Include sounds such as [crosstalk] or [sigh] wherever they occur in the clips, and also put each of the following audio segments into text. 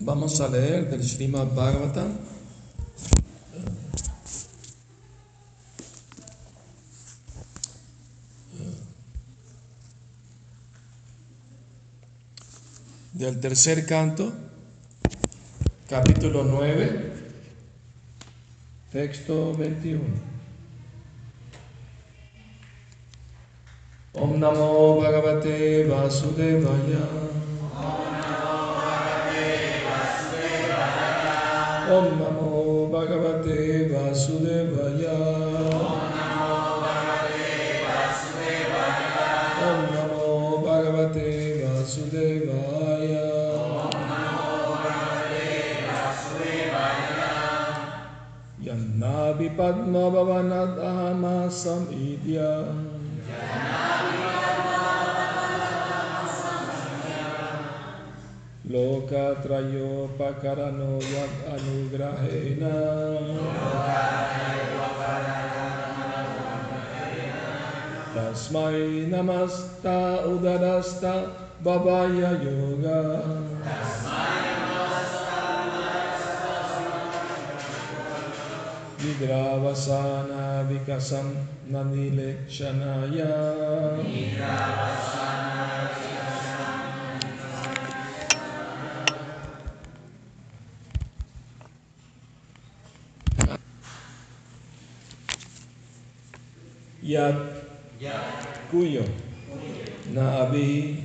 Vamos a leer del Srimad Bhagavatam. Del tercer canto, capítulo 9, texto 21. Om Namo Bhagavate Vasudevaya. Om Namo Bhagavate Vasudevaya. Om Namo Bhagavate Vasudevaya. Yannavi Padma लोकत्रयोपकरणो यद् अनुग्रहेण तस्मै नमस्ता उदरस्ता बबाय योग विग्रावसानाविकसं न निलेक्षणाय Yat, cuyo, Navi,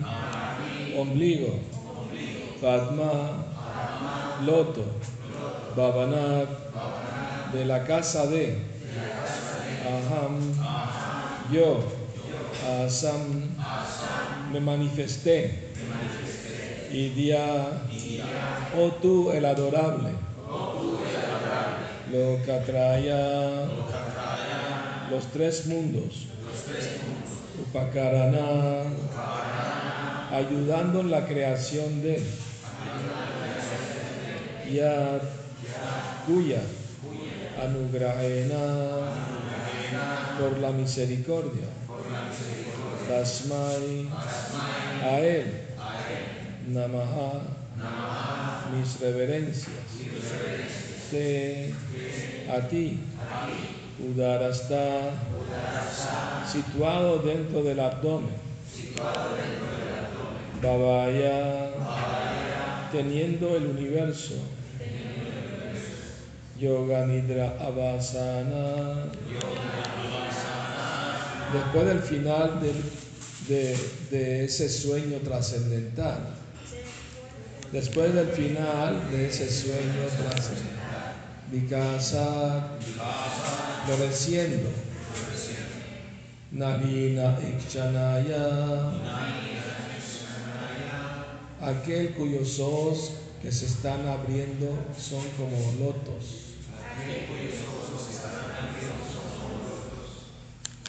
ombligo, Padma, loto, Babanat, de la casa de, Aham, yo, Asam, me manifesté, y día, oh tú el adorable, lo que atraía los tres mundos, Upakarana, ayudando en la creación de. Yat, Kuya, Anugrahena, por la misericordia, Tasmai, a él, Namaha, mis reverencias, te, a ti, Udarasta, situado dentro del abdomen. Babaya, teniendo el universo. Yoga Nidra Abhasana. Después del final de, de, ese sueño trascendental. Después del final de ese sueño trascendental. Vikasa, floreciendo. Narina Ikchanaya, aquel cuyos ojos que se están abriendo son como lotos.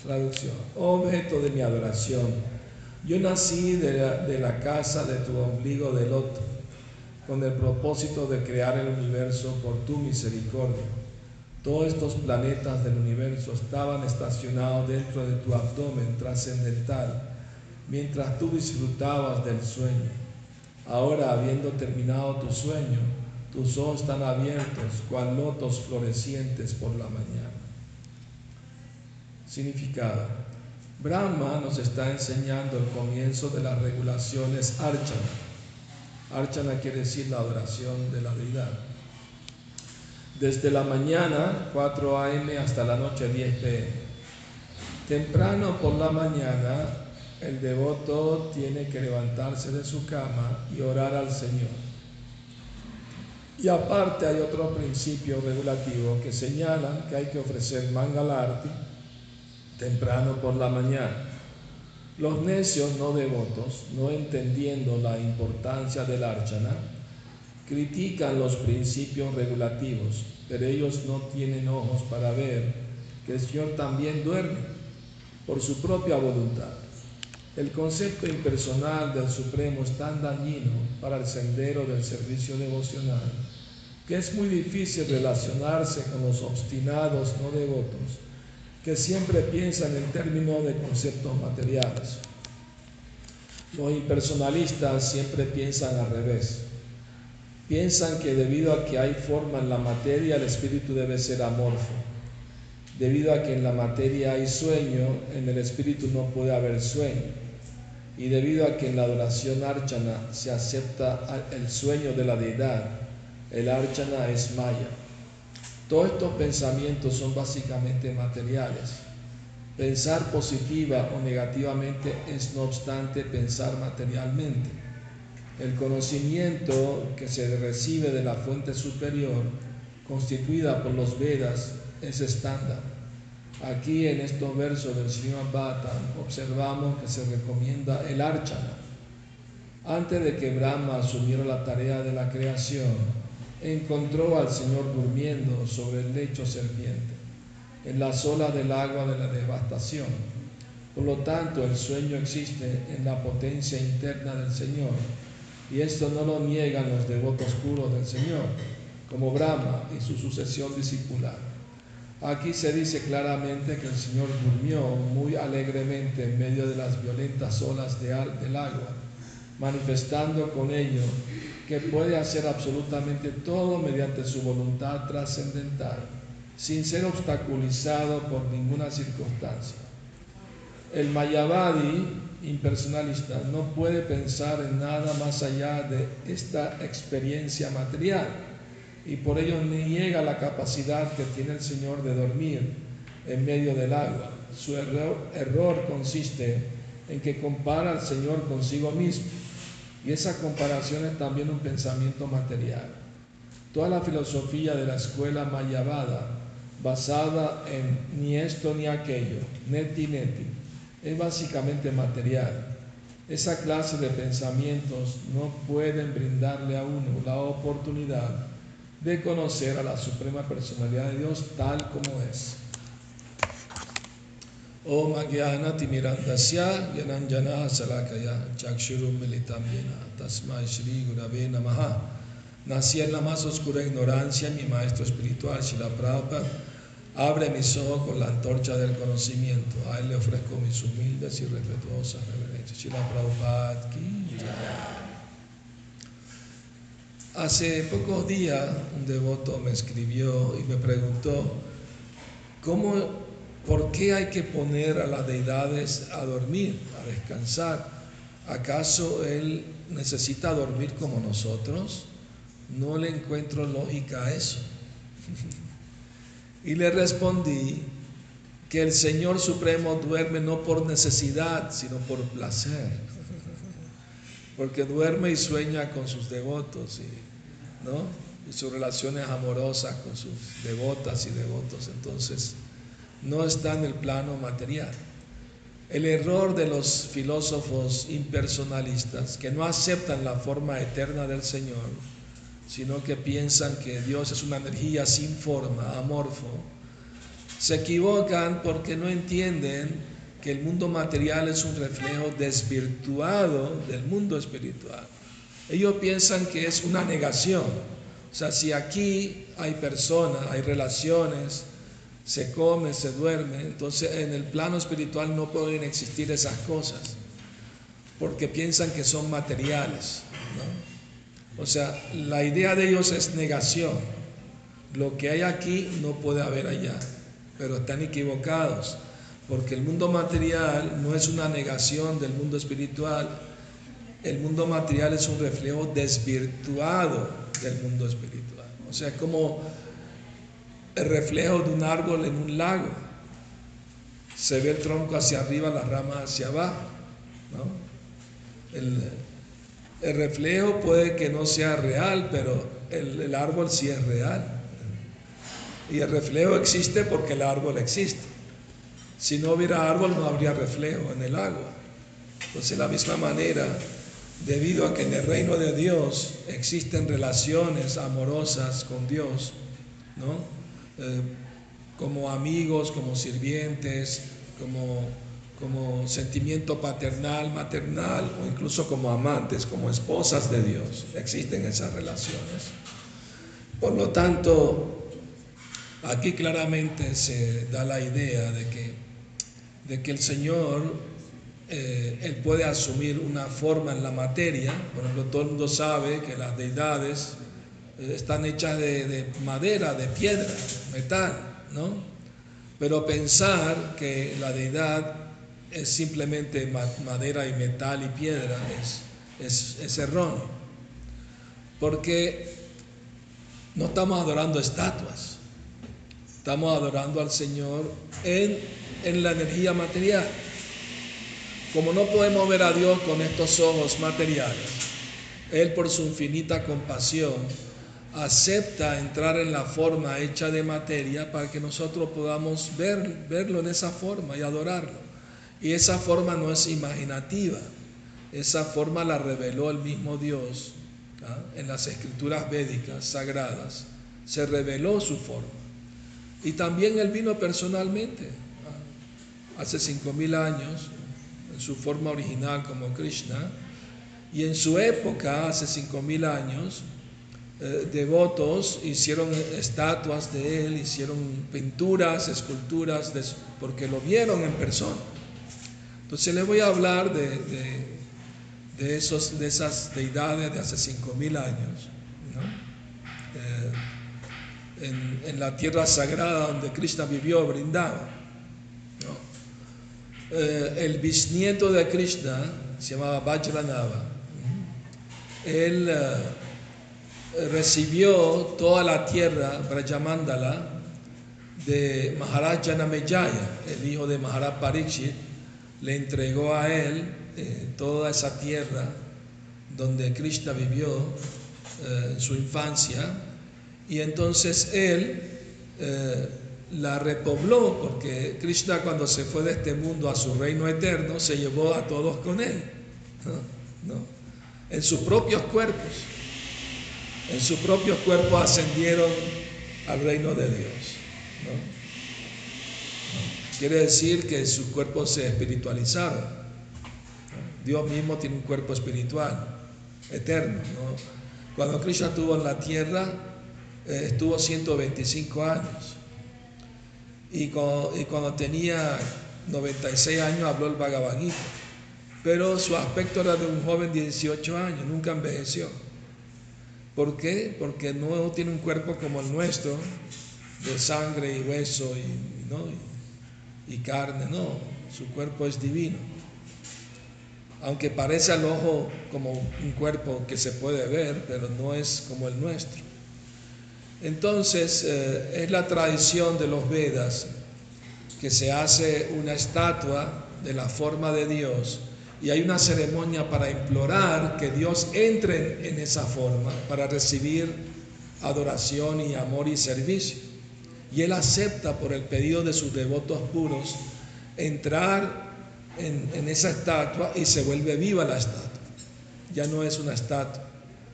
Traducción. Objeto de mi adoración. Yo nací de la, de la casa de tu ombligo de loto, con el propósito de crear el universo por tu misericordia. Todos estos planetas del universo estaban estacionados dentro de tu abdomen trascendental mientras tú disfrutabas del sueño. Ahora, habiendo terminado tu sueño, tus ojos están abiertos, cual lotos florecientes por la mañana. Significado. Brahma nos está enseñando el comienzo de las regulaciones Archana. Archana quiere decir la adoración de la deidad desde la mañana 4 a.m. hasta la noche 10 p.m. Temprano por la mañana el devoto tiene que levantarse de su cama y orar al Señor. Y aparte hay otros principios regulativos que señalan que hay que ofrecer mangalarti temprano por la mañana. Los necios no devotos, no entendiendo la importancia del archana, critican los principios regulativos, pero ellos no tienen ojos para ver que el Señor también duerme por su propia voluntad. El concepto impersonal del Supremo es tan dañino para el sendero del servicio devocional que es muy difícil relacionarse con los obstinados no devotos que siempre piensan en términos de conceptos materiales. Los impersonalistas siempre piensan al revés Piensan que debido a que hay forma en la materia, el espíritu debe ser amorfo. Debido a que en la materia hay sueño, en el espíritu no puede haber sueño. Y debido a que en la adoración archana se acepta el sueño de la deidad, el archana es maya. Todos estos pensamientos son básicamente materiales. Pensar positiva o negativamente es no obstante pensar materialmente. El conocimiento que se recibe de la fuente superior, constituida por los Vedas, es estándar. Aquí en estos versos del Srimad Bhattan observamos que se recomienda el archana. Antes de que Brahma asumiera la tarea de la creación, encontró al Señor durmiendo sobre el lecho serpiente, en las olas del agua de la devastación. Por lo tanto, el sueño existe en la potencia interna del Señor, y esto no lo niegan los devotos puros del Señor, como Brahma y su sucesión discipular. Aquí se dice claramente que el Señor durmió muy alegremente en medio de las violentas olas de del agua, manifestando con ello que puede hacer absolutamente todo mediante su voluntad trascendental, sin ser obstaculizado por ninguna circunstancia. El Mayavadi impersonalista no puede pensar en nada más allá de esta experiencia material y por ello niega la capacidad que tiene el Señor de dormir en medio del agua. Su error, consiste en que compara al Señor consigo mismo y esa comparación es también un pensamiento material. Toda la filosofía de la escuela mayavada, basada en ni esto ni aquello, neti neti, es básicamente material. Esa clase de pensamientos no pueden brindarle a uno la oportunidad de conocer a la Suprema Personalidad de Dios tal como es. Om Agyana Timirandasya Yananjana Salakaya Chakshurum Militam Tasmai Shri Gurave Namaha. Nací en la más oscura ignorancia, mi maestro espiritual Shila Prabhupada abre mis ojos con la antorcha del conocimiento. A él le ofrezco mis humildes y respetuosas reverencias. Hace pocos días un devoto me escribió y me preguntó, ¿cómo ¿Por qué hay que poner a las deidades a dormir, a descansar? ¿Acaso Él necesita dormir como nosotros? No le encuentro lógica a eso. [laughs] y le respondí que el Señor Supremo duerme no por necesidad, sino por placer. Porque duerme y sueña con sus devotos y, ¿no? y sus relaciones amorosas con sus devotas y devotos. Entonces, no está en el plano material. El error de los filósofos impersonalistas que no aceptan la forma eterna del Señor, sino que piensan que Dios es una energía sin forma, amorfo, se equivocan porque no entienden que el mundo material es un reflejo desvirtuado del mundo espiritual. Ellos piensan que es una negación. O sea, si aquí hay personas, hay relaciones, se come, se duerme. Entonces en el plano espiritual no pueden existir esas cosas porque piensan que son materiales. O sea, la idea de ellos es negación. Lo que hay aquí no puede haber allá, pero están equivocados porque el mundo material no es una negación del mundo espiritual. El mundo material es un reflejo desvirtuado del mundo espiritual. O sea, como el reflejo de un árbol en un lago. Se ve el tronco hacia arriba, las ramas hacia abajo. El, reflejo puede que no sea real, pero el, el árbol sí es real. Y el reflejo existe porque el árbol existe. Si no hubiera árbol no habría reflejo en el agua. Entonces, de la misma manera, debido a que en el reino de Dios existen relaciones amorosas con Dios, ¿no? Eh, como amigos, como sirvientes, como, como sentimiento paternal, maternal o incluso como amantes, como esposas de Dios. Existen esas relaciones. Por lo tanto, aquí claramente se da la idea de que, de que el Señor, eh, Él puede asumir una forma en la materia. Por ejemplo, todo el mundo sabe que las deidades eh, están hechas de, madera, de piedra, metal, ¿no? Pero pensar que la deidad es simplemente madera y metal y piedra es, es erróneo. Porque no estamos adorando estatuas, estamos adorando al Señor en, en la energía material. Como no podemos ver a Dios con estos ojos materiales, Él por su infinita compasión acepta entrar en la forma hecha de materia para que nosotros podamos ver, verlo en esa forma y adorarlo. Y esa forma no es imaginativa, esa forma la reveló el mismo Dios ¿ah? en las escrituras védicas sagradas, se reveló su forma. Y también Él vino personalmente, ¿ah? hace cinco mil años, en su forma original como Krishna, y en su época, hace cinco mil años, eh, devotos hicieron estatuas de él, hicieron pinturas, esculturas, porque lo vieron en persona. Entonces les voy a hablar de, de, esos, de esas deidades de hace cinco mil años, eh, en, la tierra sagrada donde Krishna vivió, brindaba. Eh, el bisnieto de Krishna se llamaba Vajranava. Él recibió toda la tierra, Brajamandala, de Maharaj Janamejaya, el hijo de Maharaj Parikshit, le entregó a él eh, toda esa tierra donde Krishna vivió eh, su infancia, y entonces él eh, la repobló, porque Krishna cuando se fue de este mundo a su reino eterno, se llevó a todos con él, en sus propios cuerpos en su propio cuerpo ascendieron al reino de Dios. Quiere decir que sus cuerpos se espiritualizaron. Dios mismo tiene un cuerpo espiritual, eterno. Cuando Krishna estuvo en la tierra, eh, estuvo 125 años. Y cuando, tenía 96 años habló el Bhagavad Gita. Pero su aspecto era de un joven de 18 años, nunca envejeció. ¿Por qué? Porque no tiene un cuerpo como el nuestro, de sangre y hueso y, y, carne, no, su cuerpo es divino. Aunque parece al ojo como un cuerpo que se puede ver, pero no es como el nuestro. Entonces, eh, es la tradición de los Vedas que se hace una estatua de la forma de Dios y hay una ceremonia para implorar que Dios entre en esa forma para recibir adoración y amor y servicio. Y Él acepta por el pedido de sus devotos puros entrar en, esa estatua y se vuelve viva la estatua. Ya no es una estatua,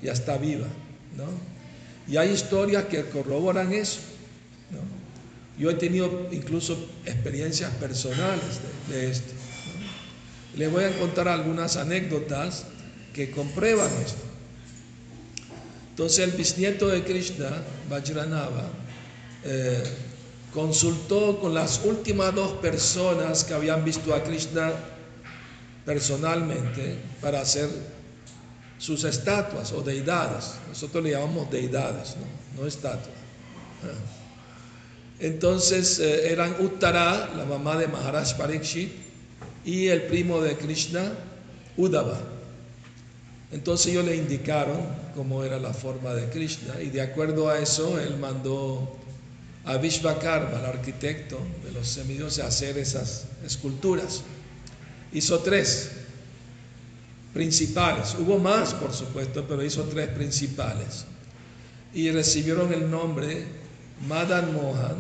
ya está viva. ¿no? Y hay historias que corroboran eso. Yo he tenido incluso experiencias personales de esto. Les voy a contar algunas anécdotas que comprueban esto. Entonces el bisnieto de Krishna, Vajranava, eh, consultó con las últimas dos personas que habían visto a Krishna personalmente para hacer sus estatuas o deidades. Nosotros le llamamos deidades, no, estatuas. Entonces eh, eran Uttara, la mamá de Maharaj Parikshit, y el primo de Krishna, Uddhava. Entonces ellos le indicaron cómo era la forma de Krishna y de acuerdo a eso él mandó a Vishvakarma, el arquitecto de los semidioses, a hacer esas esculturas. Hizo tres principales. Hubo más, por supuesto, pero hizo tres principales. Y recibieron el nombre Madan Mohan,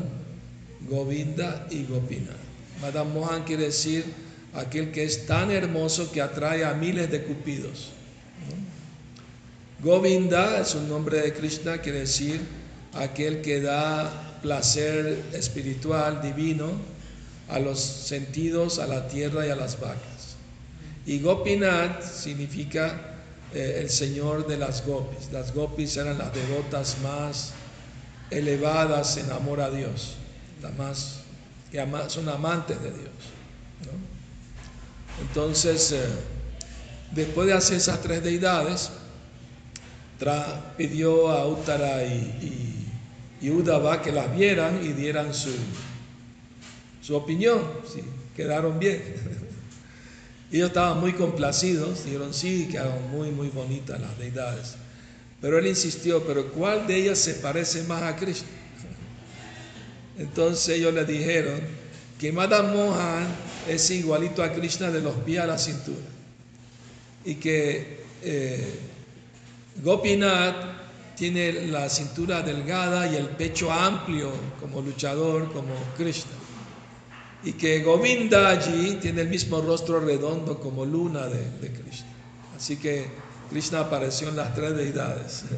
Govinda y Gopinath. Madan Mohan quiere decir aquel que es tan hermoso que atrae a miles de cupidos. Govinda es un nombre de Krishna, quiere decir aquel que da placer espiritual, divino, a los sentidos, a la tierra y a las vacas. Y Gopinath significa eh, el Señor de las gopis. Las gopis eran las devotas más elevadas en amor a Dios, las más que son amantes de Dios. Entonces, eh, después de hacer esas tres deidades, pidió a Uttara y, y, Udava que las vieran y dieran su, su opinión, quedaron bien. [laughs] Ellos estaban muy complacidos, dijeron sí, quedaron muy, muy bonitas las deidades. Pero él insistió, pero ¿cuál de ellas se parece más a Krishna? [laughs] Entonces ellos le dijeron que Madame Mohan es igualito a Krishna de los pies a la cintura. Y que eh, Gopinath tiene la cintura delgada y el pecho amplio como luchador, como Krishna. Y que Govinda allí tiene el mismo rostro redondo como luna de, Krishna. Así que Krishna apareció en las tres deidades. [laughs]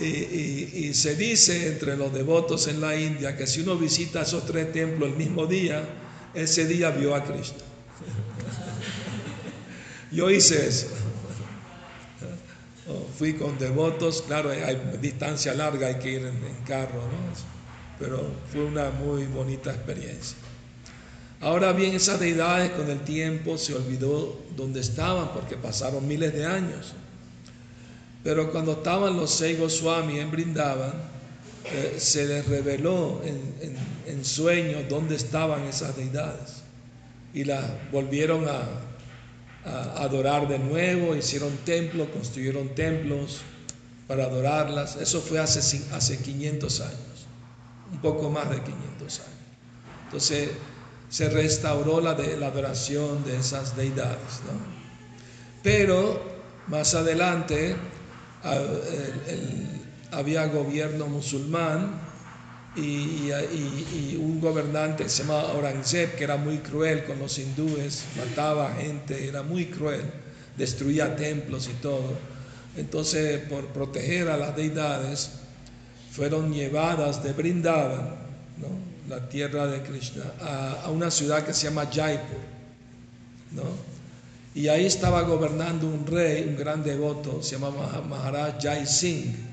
Y, se dice entre los devotos en la India que si uno visita esos tres templos el mismo día, ese día vio a Krishna. [laughs] Yo hice eso. Fui con devotos, claro, hay distancia larga, hay que ir en, carro, ¿no? pero fue una muy bonita experiencia. Ahora bien, esas deidades con el tiempo se olvidó dónde estaban porque pasaron miles de años. Pero cuando estaban los seis Goswami en Brindavan, eh, se les reveló en, en, sueños dónde estaban esas deidades. Y las volvieron a, adorar de nuevo, hicieron templos, construyeron templos para adorarlas. Eso fue hace, hace 500 años, un poco más de 500 años. Entonces se restauró la, de, la adoración de esas deidades. Pero más adelante había gobierno musulmán y, un gobernante se llamaba Aurangzeb, que era muy cruel con los hindúes, mataba gente, era muy cruel, destruía templos y todo. Entonces, por proteger a las deidades, fueron llevadas de Brindavan, la tierra de Krishna, a, a, una ciudad que se llama Jaipur. ¿no? Y ahí estaba gobernando un rey, un gran devoto, se llamaba Maharaj Jai Singh.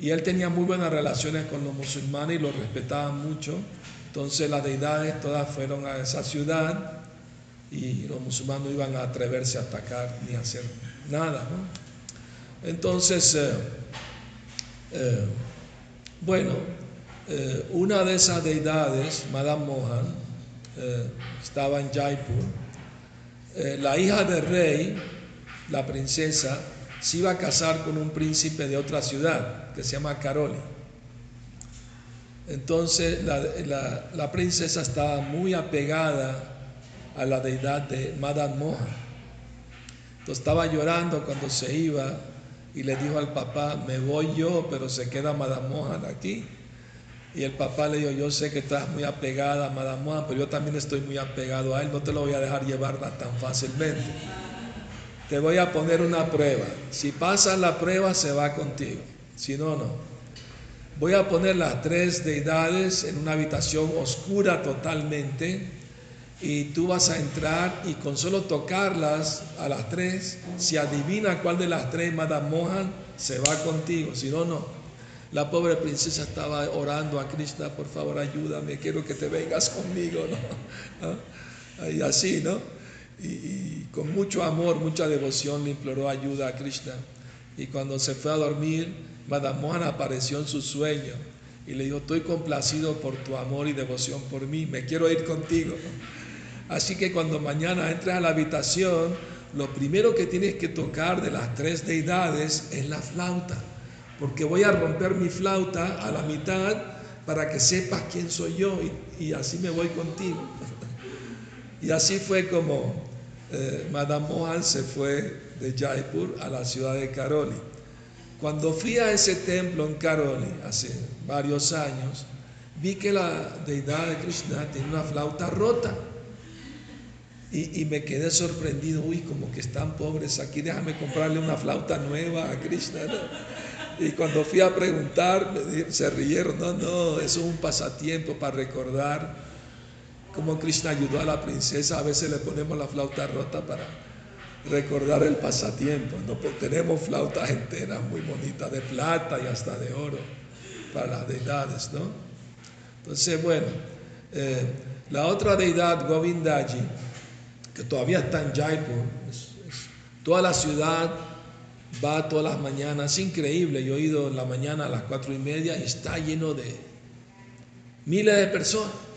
Y él tenía muy buenas relaciones con los musulmanes y los respetaban mucho. Entonces las deidades todas fueron a esa ciudad y los musulmanes no iban a atreverse a atacar ni a hacer nada. Entonces, eh, eh, bueno, eh, una de esas deidades, Madame Mohan, estaba en Jaipur la hija del rey, la princesa, se iba a casar con un príncipe de otra ciudad que se llama Caroli. Entonces la, princesa estaba muy apegada a la deidad de Madame Mohan. Entonces estaba llorando cuando se iba y le dijo al papá, me voy yo, pero se queda Madame Mohan aquí. Y el papá le dijo, yo sé que estás muy apegada a Madame Mohan, pero yo también estoy muy apegado a él, no te lo voy a dejar llevarla tan fácilmente. Te voy a poner una prueba. Si pasas la prueba, se va contigo. Si no, no. Voy a poner las tres deidades en una habitación oscura totalmente y tú vas a entrar y con solo tocarlas a las tres, si adivina cuál de las tres Madame Mohan, se va contigo. Si no, no. La pobre princesa estaba orando a Krishna, por favor ayúdame, quiero que te vengas conmigo, ¿no? [laughs] ¿Ah? Y así, ¿no? Y, con mucho amor, mucha devoción le imploró ayuda a Krishna. Y cuando se fue a dormir, Madame Mohan apareció en su sueño y le dijo, estoy complacido por tu amor y devoción por mí, me quiero ir contigo. Así que cuando mañana entres a la habitación, lo primero que tienes que tocar de las tres deidades es la flauta porque voy a romper mi flauta a la mitad para que sepas quién soy yo y, así me voy contigo. [laughs] y así fue como eh, Madame Mohan se fue de Jaipur a la ciudad de Karoli. Cuando fui a ese templo en Karoli hace varios años, vi que la deidad de Krishna tiene una flauta rota. Y, me quedé sorprendido, uy, como que están pobres aquí, déjame comprarle una flauta nueva a Krishna. Y cuando fui a preguntar, se rieron, no, no, eso es un pasatiempo para recordar cómo Krishna ayudó a la princesa. A veces le ponemos la flauta rota para recordar el pasatiempo. ¿no? Pues tenemos flautas enteras muy bonitas, de plata y hasta de oro, para las deidades, ¿no? Entonces, bueno, eh, la otra deidad, Govindaji, que todavía está en Jaipur, toda la ciudad va todas las mañanas, increíble, yo he ido en la mañana a las cuatro y media y está lleno de miles de personas.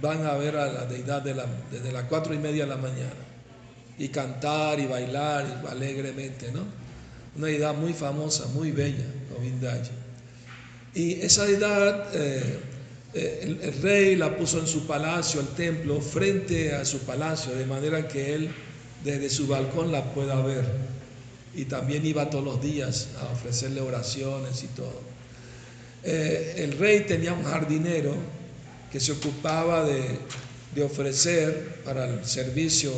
Van a ver a la deidad desde las cuatro y media de la mañana y cantar y bailar alegremente, ¿no? Una deidad muy famosa, muy bella, Govindaji. Y esa deidad, eh, eh, el, el, rey la puso en su palacio, el templo, frente a su palacio, de manera que él desde su balcón la pueda ver y también iba todos los días a ofrecerle oraciones y todo. Eh, el rey tenía un jardinero que se ocupaba de, ofrecer para el servicio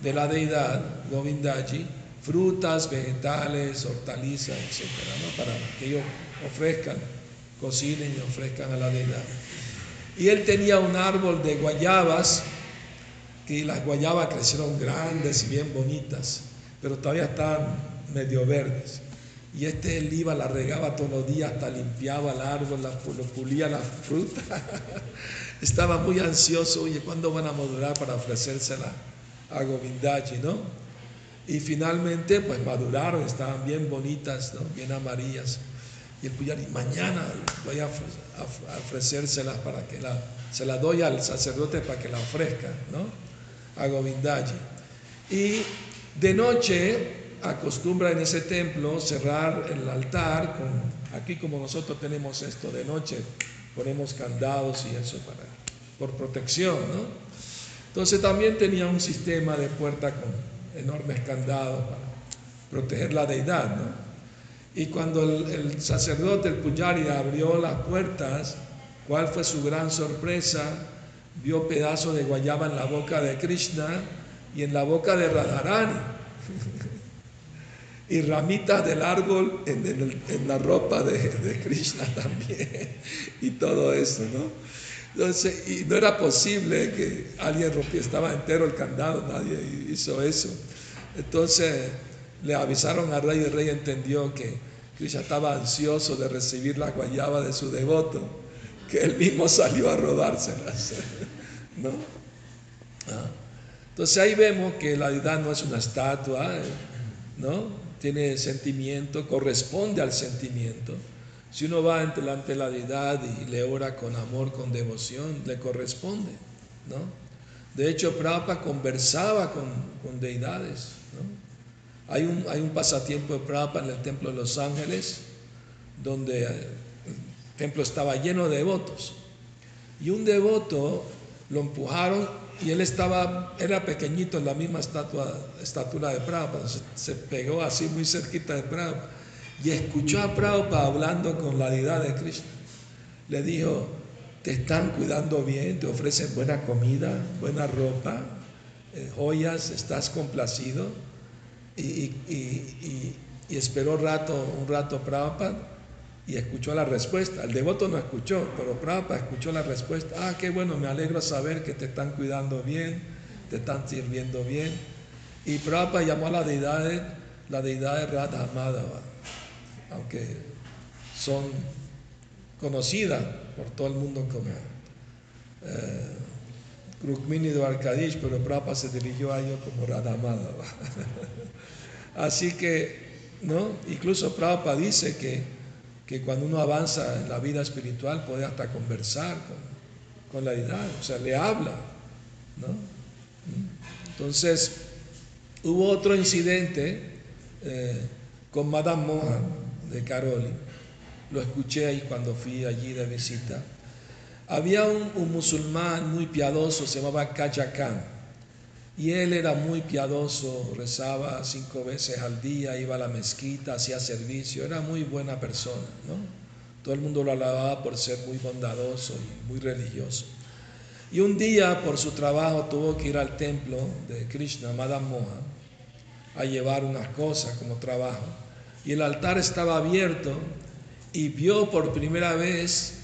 de la deidad, Govindaji, frutas, vegetales, hortalizas, etc., para que ellos ofrezcan, cocinen y ofrezcan a la deidad. Y él tenía un árbol de guayabas, que las guayabas crecieron grandes y bien bonitas pero todavía estaban medio verdes. Y este él iba, la regaba todos los días, hasta limpiaba el árbol, la, pulía la fruta. [laughs] Estaba muy ansioso, oye, ¿cuándo van a madurar para ofrecérsela a Govindaji, no? Y finalmente, pues maduraron, estaban bien bonitas, bien amarillas. Y el Puyari, mañana voy a, ofrecérselas para que la, se la doy al sacerdote para que la ofrezca, ¿no? A Govindaji. Y de noche acostumbra en ese templo cerrar el altar aquí como nosotros tenemos esto de noche, ponemos candados y eso para, por protección, ¿no? Entonces también tenía un sistema de puerta con enormes candados para proteger la deidad. Y cuando el, sacerdote, el Pujari, abrió las puertas, ¿cuál fue su gran sorpresa? Vio pedazos de guayaba en la boca de Krishna y en la boca de Radharani. Y ramitas del árbol en, la ropa de, Krishna [laughs] también. y todo eso, ¿no? Entonces, y no era posible que alguien rompiera, estaba entero el candado, nadie hizo eso. Entonces le avisaron al rey y el rey entendió que Krishna estaba ansioso de recibir la guayaba de su devoto, que él mismo salió a rodárselas. [laughs] ¿No? Ah. Entonces ahí vemos que la deidad no es una estatua, ¿no? Tiene sentimiento, corresponde al sentimiento. Si uno va delante de la deidad y le ora con amor, con devoción, le corresponde, ¿no? De hecho, Prabhupada conversaba con, con deidades, ¿no? Hay un, hay un pasatiempo de Prabhupada en el Templo de Los Ángeles, donde el templo estaba lleno de devotos. Y un devoto lo empujaron y él estaba, era pequeñito en la misma estatua, estatura de Prabhupada, se, pegó así muy cerquita de Prabhupada y escuchó a Prabhupada hablando con la deidad de Krishna. Le dijo, te están cuidando bien, te ofrecen buena comida, buena ropa, eh, joyas, estás complacido. Y, esperó rato, un rato Prabhupada y escuchó la respuesta. El devoto no escuchó, pero Prabhupada escuchó la respuesta. Ah, qué bueno, me alegro saber que te están cuidando bien, te están sirviendo bien. Y Prabhupada llamó a la deidad, la deidad de Radha Madhava, aunque son conocidas por todo el mundo como eh, Rukmini Arkadish, pero Prabhupada se dirigió a ellos como Radha Madhava. [laughs] Así que, ¿no? Incluso Prabhupada dice que que cuando uno avanza en la vida espiritual puede hasta conversar con, la deidad, o sea, le habla, ¿no? Entonces, hubo otro incidente eh, con Madame Mohan de Caroli, lo escuché ahí cuando fui allí de visita. Había un, musulmán muy piadoso, se llamaba Kajakan, y él era muy piadoso, rezaba cinco veces al día, iba a la mezquita, hacía servicio, era muy buena persona, ¿no? Todo el mundo lo alababa por ser muy bondadoso y muy religioso. Y un día por su trabajo tuvo que ir al templo de Krishna, Madame Mohan, a llevar unas cosas como trabajo. Y el altar estaba abierto y vio por primera vez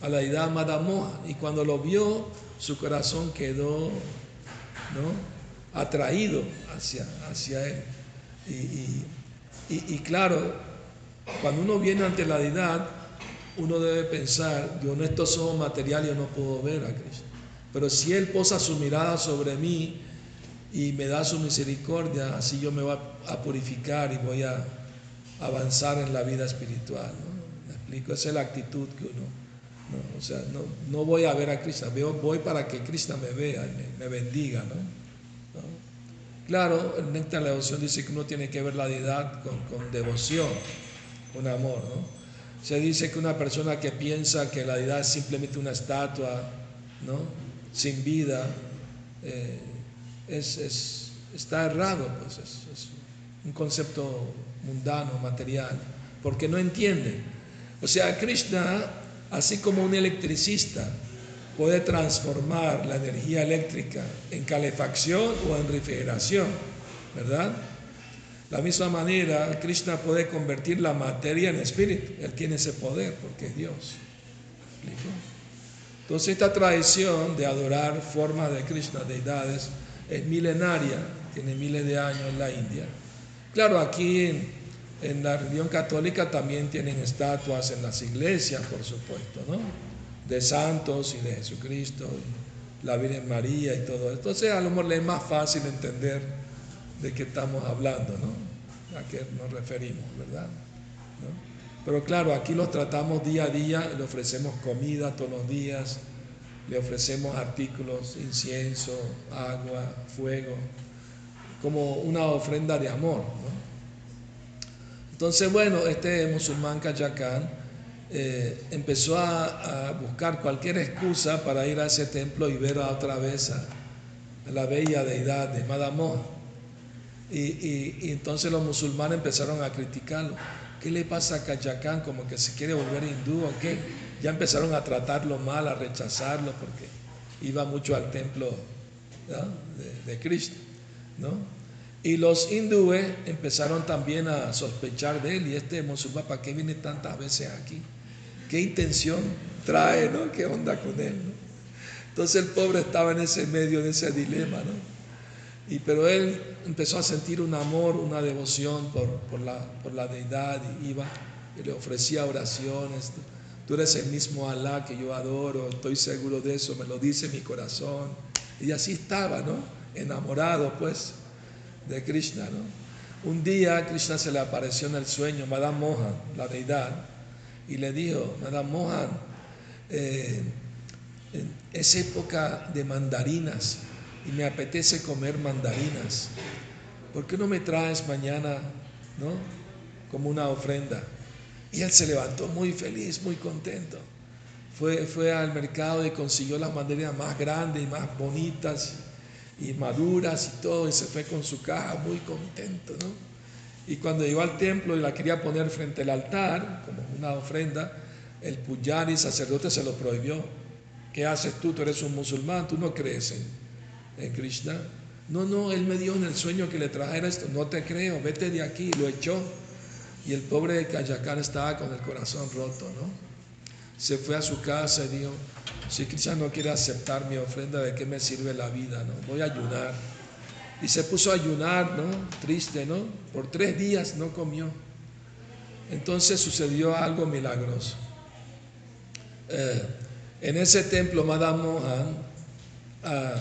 a la deidad Madame Mohan. Y cuando lo vio, su corazón quedó, ¿no? Atraído hacia, hacia Él. Y, claro, cuando uno viene ante la deidad, uno debe pensar, yo en estos ojos materiales no puedo ver a Cristo. Pero si Él posa su mirada sobre mí y me da su misericordia, así yo me voy a purificar y voy a avanzar en la vida espiritual. ¿no? ¿Me explico? Esa es la actitud que uno, ¿no? o sea, no, no, voy a ver a Cristo, voy para que Cristo me vea y me, bendiga. ¿no? Claro, el néctar de la devoción dice que uno tiene que ver la deidad con, devoción, con amor. ¿no? Se dice que una persona que piensa que la deidad es simplemente una estatua, ¿no? sin vida, eh, es, está errado, pues es, un concepto mundano, material, porque no entiende. O sea, Krishna, así como un electricista, puede transformar la energía eléctrica en calefacción o en refrigeración, ¿verdad? La misma manera, Krishna puede convertir la materia en espíritu. Él tiene ese poder porque es Dios. Entonces esta tradición de adorar formas de Krishna, deidades, es milenaria, tiene miles de años en la India. Claro, aquí en, la religión católica también tienen estatuas en las iglesias, por supuesto, ¿no? De santos y de Jesucristo, la Virgen María y todo esto. Entonces a lo mejor le es más fácil entender de qué estamos hablando, ¿no? A qué nos referimos, ¿verdad? Pero claro, aquí los tratamos día a día, le ofrecemos comida todos los días, le ofrecemos artículos, incienso, agua, fuego, como una ofrenda de amor. Entonces, bueno, este musulmán Kayakán eh, empezó a, buscar cualquier excusa para ir a ese templo y ver otra vez a, la bella deidad de Madamón. Y, entonces los musulmanes empezaron a criticarlo. ¿Qué le pasa a Kayakán? Como que se quiere volver hindú o qué ya empezaron a tratarlo mal, a rechazarlo, porque iba mucho al templo de, Cristo. ¿no? Y los hindúes empezaron también a sospechar de él, y este musulmán, ¿para qué viene tantas veces aquí? ¿Qué intención trae? ¿no? ¿Qué onda con él? Entonces el pobre estaba en ese medio de ese dilema, ¿no? Y, pero él empezó a sentir un amor, una devoción por, por, la, por la deidad y iba le ofrecía oraciones. Tú eres el mismo Alá que yo adoro, estoy seguro de eso, me lo dice mi corazón. Y así estaba, ¿no? Enamorado, pues, de Krishna, ¿no? Un día Krishna se le apareció en el sueño, Madame Mohan, la deidad, y le dijo, Madame Mohan, eh, es época de mandarinas y me apetece comer mandarinas. ¿Por qué no me traes mañana, ¿no? Como una ofrenda. Y él se levantó muy feliz, muy contento. Fue, fue al mercado y consiguió las mandarinas más grandes y más bonitas y maduras y todo, y se fue con su caja muy contento, ¿no? Y cuando llegó al templo y la quería poner frente al altar, como una ofrenda, el puyari, sacerdote, se lo prohibió. ¿Qué haces tú? Tú eres un musulmán, tú no crees en, en Krishna. No, no, él me dio en el sueño que le trajera esto. No te creo, vete de aquí. Lo echó. Y el pobre de Cayacán estaba con el corazón roto, ¿no? Se fue a su casa y dijo, si Cristo no quiere aceptar mi ofrenda, ¿de qué me sirve la vida, no? Voy a ayunar. Y se puso a ayunar, ¿no? Triste, ¿no? Por tres días no comió. Entonces sucedió algo milagroso. Eh, en ese templo, Madame Mohan, ah,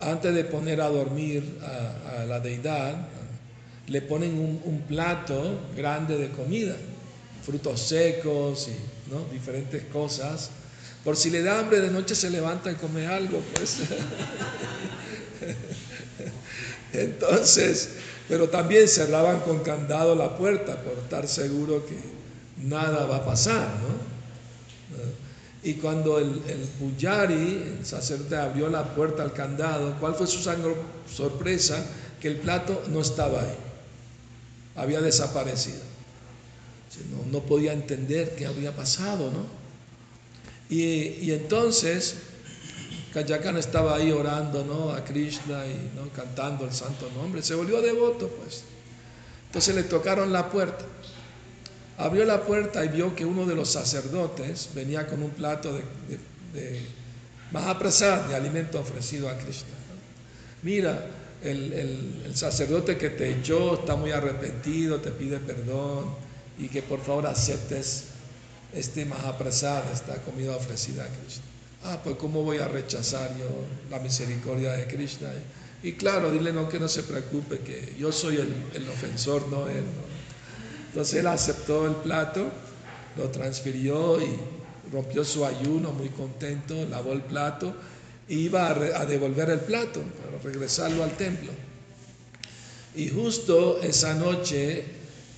antes de poner a dormir a la deidad, le ponen un, plato grande de comida, frutos secos y ¿no? diferentes cosas. Por si le da hambre de noche se levanta y come algo, pues. [laughs] Entonces, pero también cerraban con candado la puerta por estar seguro que nada va a pasar, ¿no? Y cuando el, el Puyari, el sacerdote, abrió la puerta al candado, ¿cuál fue su sorpresa? Que el plato no estaba ahí había desaparecido. No, podía entender qué había pasado, ¿no? Y, entonces Kayakan estaba ahí orando, ¿no? A Krishna y ¿no? cantando el santo nombre. Se volvió devoto, pues. Entonces le tocaron la puerta. Abrió la puerta y vio que uno de los sacerdotes venía con un plato de, de, de alimento ofrecido a Krishna. Mira, el, sacerdote que te echó está muy arrepentido, te pide perdón y que por favor aceptes este Mahaprasad, esta comida ofrecida a Krishna. Ah, pues ¿cómo voy a rechazar yo la misericordia de Krishna? Y claro, dile no que no se preocupe, que yo soy el, el ofensor, no él. Entonces él aceptó el plato, lo transfirió y rompió su ayuno muy contento, lavó el plato e iba a, devolver el plato, para regresarlo al templo. Y justo esa noche,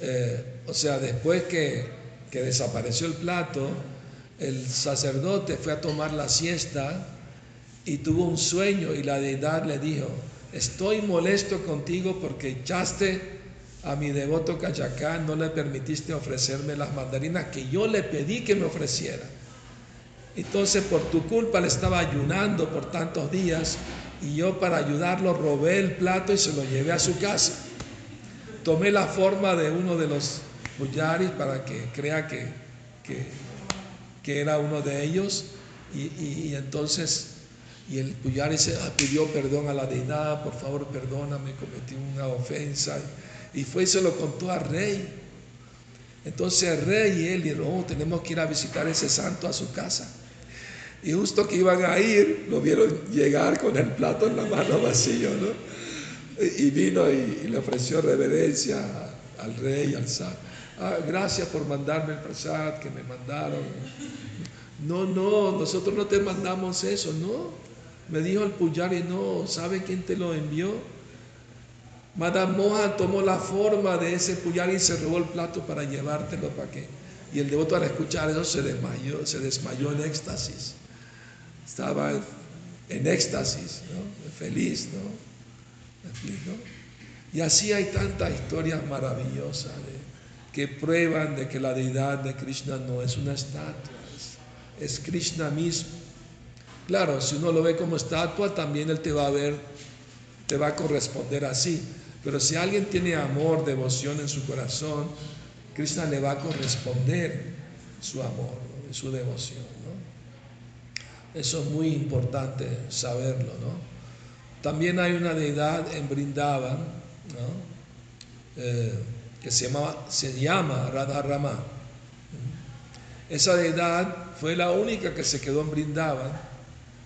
eh, o sea, después que, que desapareció el plato, el sacerdote fue a tomar la siesta y tuvo un sueño y la deidad le dijo, estoy molesto contigo porque echaste a mi devoto Cayacán, no le permitiste ofrecerme las mandarinas que yo le pedí que me ofreciera. Entonces por tu culpa le estaba ayunando por tantos días y yo para ayudarlo robé el plato y se lo llevé a su casa. Tomé la forma de uno de los puyaris para que crea que, que, era uno de ellos y, entonces y el puyari se ah, pidió perdón a la deidad, por favor perdóname, cometí una ofensa y fue y se lo contó al rey. Entonces el rey y él dijeron, oh, tenemos que ir a visitar ese santo a su casa. Y justo que iban a ir, lo vieron llegar con el plato en la mano vacío, ¿no? Y vino y, le ofreció reverencia al rey, al zar. Ah, gracias por mandarme el prasad que me mandaron. No, no, nosotros no te mandamos eso, no. Me dijo el puyari, no, ¿sabe quién te lo envió? Madame Mohan tomó la forma de ese puyari y se robó el plato para llevártelo para qué. Y el devoto al escuchar eso se desmayó, se desmayó en éxtasis estaba en éxtasis, feliz, ¿no? Y así hay tantas historias maravillosas que prueban de que la deidad de Krishna no es una estatua, es, Krishna mismo. Claro, si uno lo ve como estatua, también él te va a ver, te va a corresponder así. Pero si alguien tiene amor, devoción en su corazón, Krishna le va a corresponder su amor, su devoción. Eso es muy importante saberlo, ¿no? También hay una deidad en Brindavan, eh, se, se llama Radharama. Esa deidad fue la única que se quedó en Brindavan,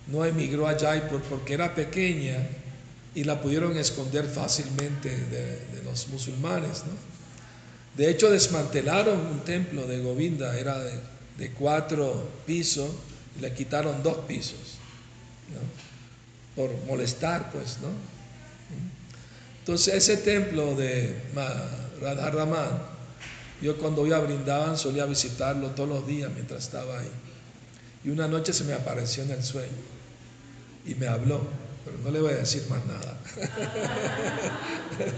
no emigró a Jaipur porque era pequeña y la pudieron esconder fácilmente de, los musulmanes. ¿no? De hecho, desmantelaron un templo de Govinda, era de cuatro pisos le quitaron dos pisos, por molestar, pues, ¿no? Entonces ese templo de Radharaman, yo cuando iba a Brindaban solía visitarlo todos los días mientras estaba ahí. Y una noche se me apareció en el sueño y me habló, pero no le voy a decir más nada. [laughs]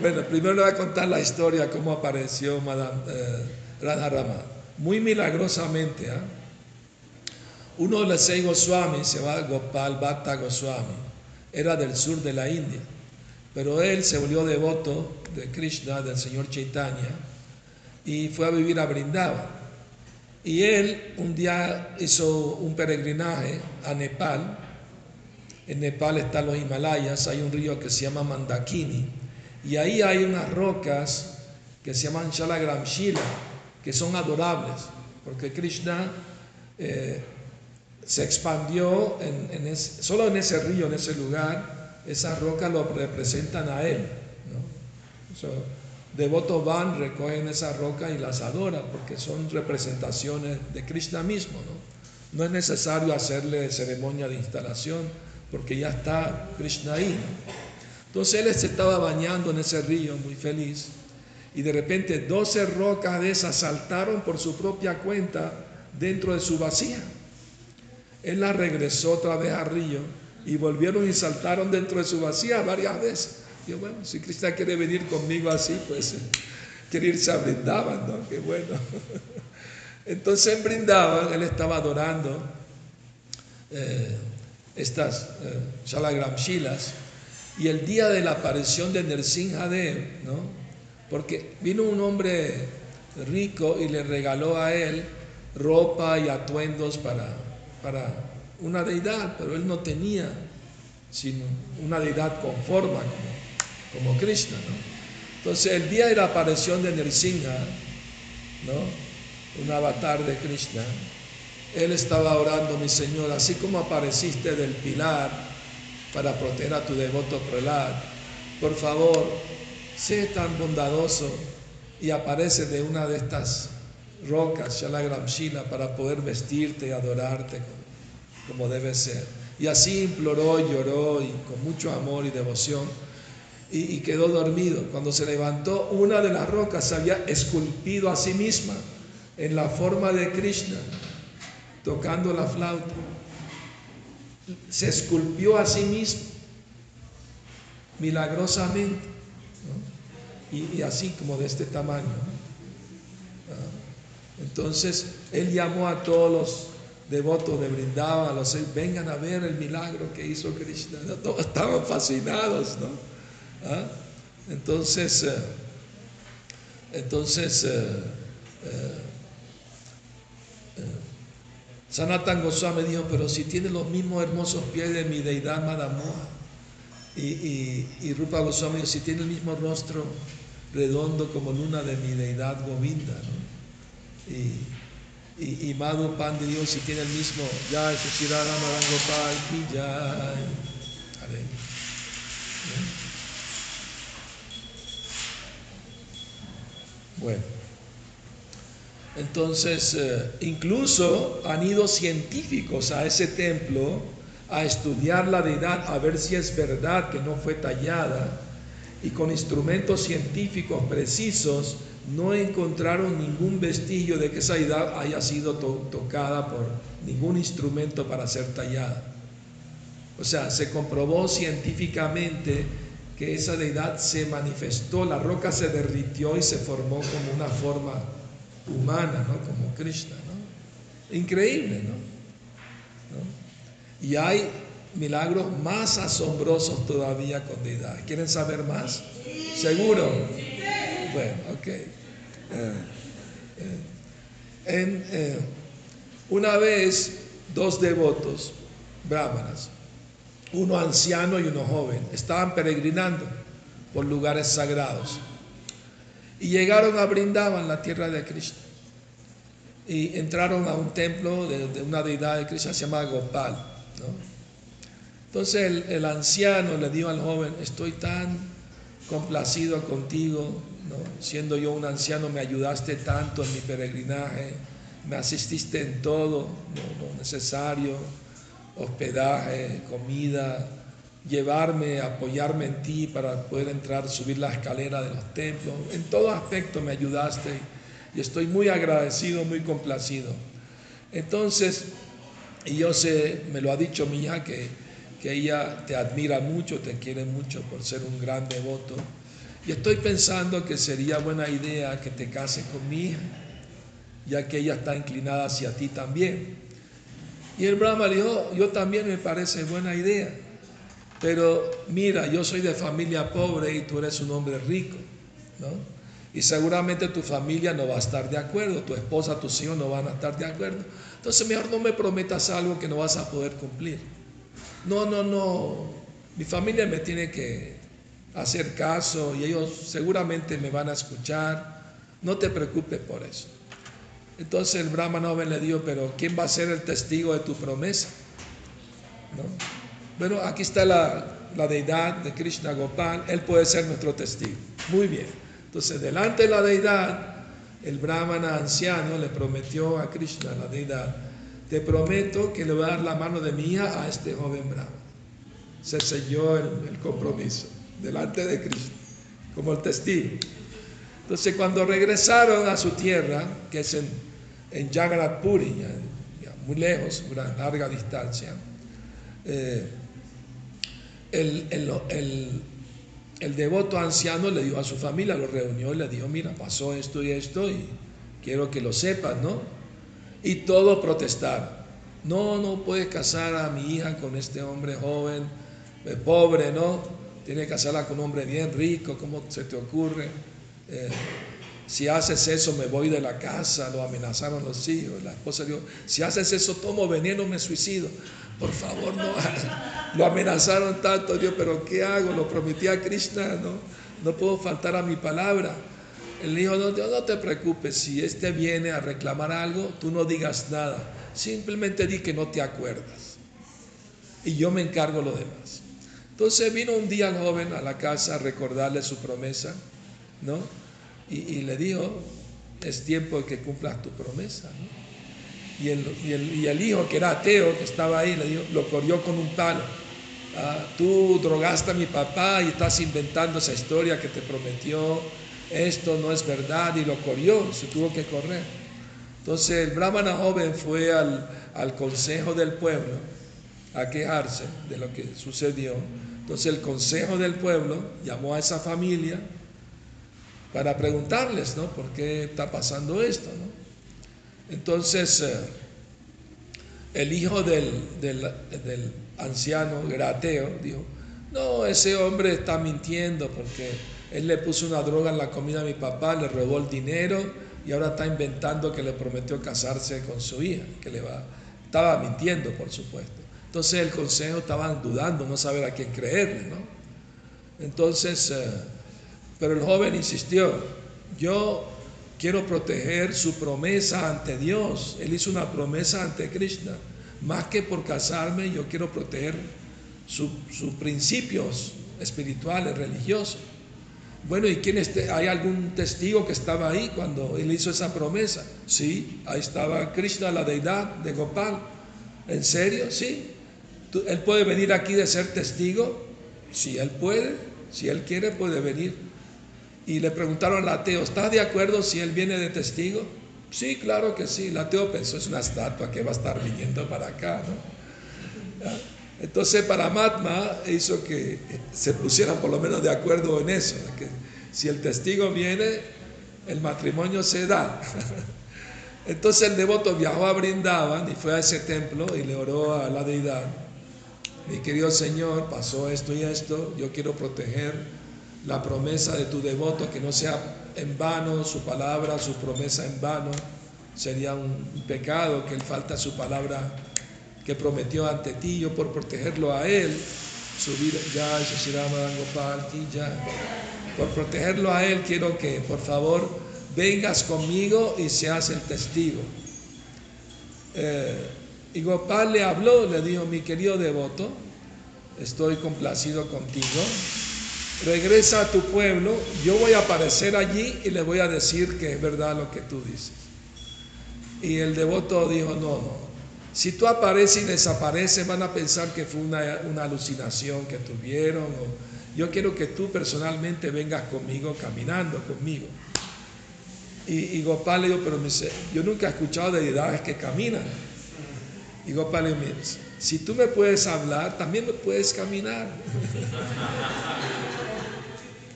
bueno, primero le voy a contar la historia, cómo apareció Madame eh, Radharaman. Muy milagrosamente, ¿ah? Uno de los seis Goswami se llama Gopal Bhatta Goswami, era del sur de la India, pero él se volvió devoto de Krishna, del Señor Chaitanya, y fue a vivir a Brindava. Y él un día hizo un peregrinaje a Nepal. En Nepal están los Himalayas, hay un río que se llama Mandakini, y ahí hay unas rocas que se llaman Shalagramshila, que son adorables, porque Krishna eh, se expandió en, solo en ese río, en ese lugar, esas rocas lo representan a él. devotos van, recogen esas rocas y las adoran porque son representaciones de Krishna mismo. ¿no? no es necesario hacerle ceremonia de instalación porque ya está Krishna ahí. Entonces él se estaba bañando en ese río muy feliz y de repente 12 rocas de esas saltaron por su propia cuenta dentro de su vacía. Él la regresó otra vez a río y volvieron y saltaron dentro de su vacía varias veces. Y bueno, si Cristian quiere venir conmigo así, pues quiere irse a Brindaban, ¿no? Qué bueno. [laughs] Entonces en Brindaban él estaba adorando eh, estas eh, y el día de la aparición de Nersinhadev, ¿no? Porque vino un hombre rico y le regaló a él ropa y atuendos para para una deidad, pero él no tenía sino una deidad con forma como, Krishna. Entonces el día de la aparición de Nrsimha, ¿no? un avatar de Krishna, él estaba orando, mi Señor, así como apareciste del pilar para proteger a tu devoto Prolad. Por favor, sé tan bondadoso y aparece de una de estas rocas, Shalagramshila, para poder vestirte y adorarte como debe ser. Y así imploró y lloró y con mucho amor y devoción y, quedó dormido. Cuando se levantó, una de las rocas se había esculpido a sí misma en la forma de Krishna, tocando la flauta. Se esculpió a sí mismo, milagrosamente, y, así como de este tamaño. Ah, entonces, él llamó a todos los devotos de Brindava, los vengan a ver el milagro que hizo Krishna. Todos estaban fascinados, ¿no? ¿Ah? Entonces, eh, entonces, eh, eh, Sanatan Goswami dijo, pero si tiene los mismos hermosos pies de mi deidad Madamoa, y, y, y, Rupa Goswami dijo, si tiene el mismo rostro redondo como luna de mi deidad Govinda, ¿no? y, y, y Madhu Pandi dijo, si tiene el mismo, ya, Shishirara Marangopal, ya, Bueno, entonces eh, incluso han ido científicos a ese templo a estudiar la deidad, a ver si es verdad que no fue tallada, y con instrumentos científicos precisos no encontraron ningún vestigio de que esa deidad haya sido tocada por ningún instrumento para ser tallada. O sea, se comprobó científicamente que esa deidad se manifestó, la roca se derritió y se formó como una forma humana, ¿no? Como Krishna, ¿no? Increíble, ¿no? Y hay milagros más asombrosos todavía con deidad. ¿Quieren saber más? ¿Seguro? Bueno, ok. Eh, eh, en, eh, una vez, dos devotos, brahmanas, uno anciano y uno joven, estaban peregrinando por lugares sagrados y llegaron a Brindavan, la tierra de Krishna, y entraron a un templo de, una deidad de Krishna, se llama Gopal. Entonces el, anciano le dijo al joven, estoy tan complacido contigo, siendo yo un anciano me ayudaste tanto en mi peregrinaje, me asististe en todo lo necesario hospedaje, comida, llevarme, apoyarme en ti para poder entrar, subir la escalera de los templos. En todo aspecto me ayudaste y estoy muy agradecido, muy complacido. Entonces, y yo sé, me lo ha dicho mi hija, que, que ella te admira mucho, te quiere mucho por ser un gran devoto. Y estoy pensando que sería buena idea que te cases con mi hija, ya que ella está inclinada hacia ti también. Y el Brahma dijo, yo también me parece buena idea, pero mira, yo soy de familia pobre y tú eres un hombre rico, ¿no? Y seguramente tu familia no va a estar de acuerdo, tu esposa, tus hijos no van a estar de acuerdo. Entonces mejor no me prometas algo que no vas a poder cumplir. No, no, no, mi familia me tiene que hacer caso y ellos seguramente me van a escuchar. No te preocupes por eso. Entonces el Brahma le dijo, pero ¿quién va a ser el testigo de tu promesa? Bueno, aquí está la, deidad de Krishna Gopal, él puede ser nuestro testigo. Muy bien. Entonces, delante de la deidad, el brahmana anciano le prometió a Krishna, la deidad, te prometo que le voy a dar la mano de mi hija a este joven brahmana. Se selló el, el compromiso delante de Krishna, como el testigo. Entonces, cuando regresaron a su tierra, que es en en Jagannath Puri, muy lejos, una larga distancia, eh, el, devoto anciano le dio a su familia, lo reunió y le dijo, mira, pasó esto y esto y quiero que lo sepas, ¿no? Y todos protestaron. No, no puedes casar a mi hija con este hombre joven, eh, pobre, ¿no? Tiene que casarla con un hombre bien rico, ¿cómo se te ocurre? Eh, si haces eso me voy de la casa, lo amenazaron los hijos. La esposa dijo, si haces eso tomo veneno, me suicido. Por favor, no. [laughs] Lo amenazaron tanto, Dios, pero ¿qué hago? Lo prometí a Krishna, ¿no? No puedo faltar a mi palabra. Él dijo, no, no te preocupes, si este viene a reclamar algo, tú no digas nada. Simplemente di que no te acuerdas. Y yo me encargo lo demás. Entonces vino un día el joven a la casa a recordarle su promesa, ¿no? Y, le dijo, es tiempo de que cumplas tu promesa, ¿no? Y el, hijo que era ateo, que estaba ahí, le dijo, lo corrió con un palo. Ah, tú drogaste a mi papá y estás inventando esa historia que te prometió, esto no es verdad, y lo corrió, se tuvo que correr. Entonces el brahmana joven fue al, al consejo del pueblo a quejarse de lo que sucedió entonces el Consejo del Pueblo llamó a esa familia para preguntarles, ¿no? ¿Por qué está pasando esto? ¿no? Entonces eh, el hijo del, del, anciano Grateo dijo, no, ese hombre está mintiendo porque él le puso una droga en la comida a mi papá, le robó el dinero y ahora está inventando que le prometió casarse con su hija, que le va, estaba mintiendo, por supuesto. Entonces el consejo estaban dudando, no saber a quién creerle, ¿no? Entonces, eh, pero el joven insistió, yo quiero proteger su promesa ante Dios. Él hizo una promesa ante Krishna. Más que por casarme, yo quiero proteger sus principios espirituales, religiosos. Bueno, ¿y quién este? ¿Hay algún testigo que estaba ahí cuando él hizo esa promesa? Sí, ahí estaba Krishna, la deidad de Gopal. ¿En serio? Sí él puede venir aquí de ser testigo, si él puede, si él quiere, puede venir. Y le preguntaron al ateo, ¿estás de acuerdo si él viene de testigo? Sí, claro que sí. El ateo pensó, es una estatua que va a estar viniendo para acá, ¿no? Entonces Paramatma hizo que se pusieran por lo menos de acuerdo en eso, que si el testigo viene, el matrimonio se da. [laughs] Entonces el devoto viajó a Brindavan y fue a ese templo y le oró a la deidad mi querido Señor, pasó esto y esto, yo quiero proteger la promesa de tu devoto, que no sea en vano su palabra, su promesa en vano. Sería un pecado que él falta su palabra que prometió ante ti, yo por protegerlo a él, subir ya, ya, por protegerlo a él quiero que por favor vengas conmigo y seas el testigo. Eh, y Gopal le habló, le dijo, mi querido devoto, estoy complacido contigo, regresa a tu pueblo, yo voy a aparecer allí y le voy a decir que es verdad lo que tú dices. Y el devoto dijo, no, no, si tú apareces y desapareces van a pensar que fue una, alucinación que tuvieron. yo quiero que tú personalmente vengas conmigo, caminando conmigo. Y, Gopal le dijo, pero dice, yo nunca he escuchado de deidades que caminan. Y Gopal si tú me puedes hablar, también me puedes caminar. [laughs]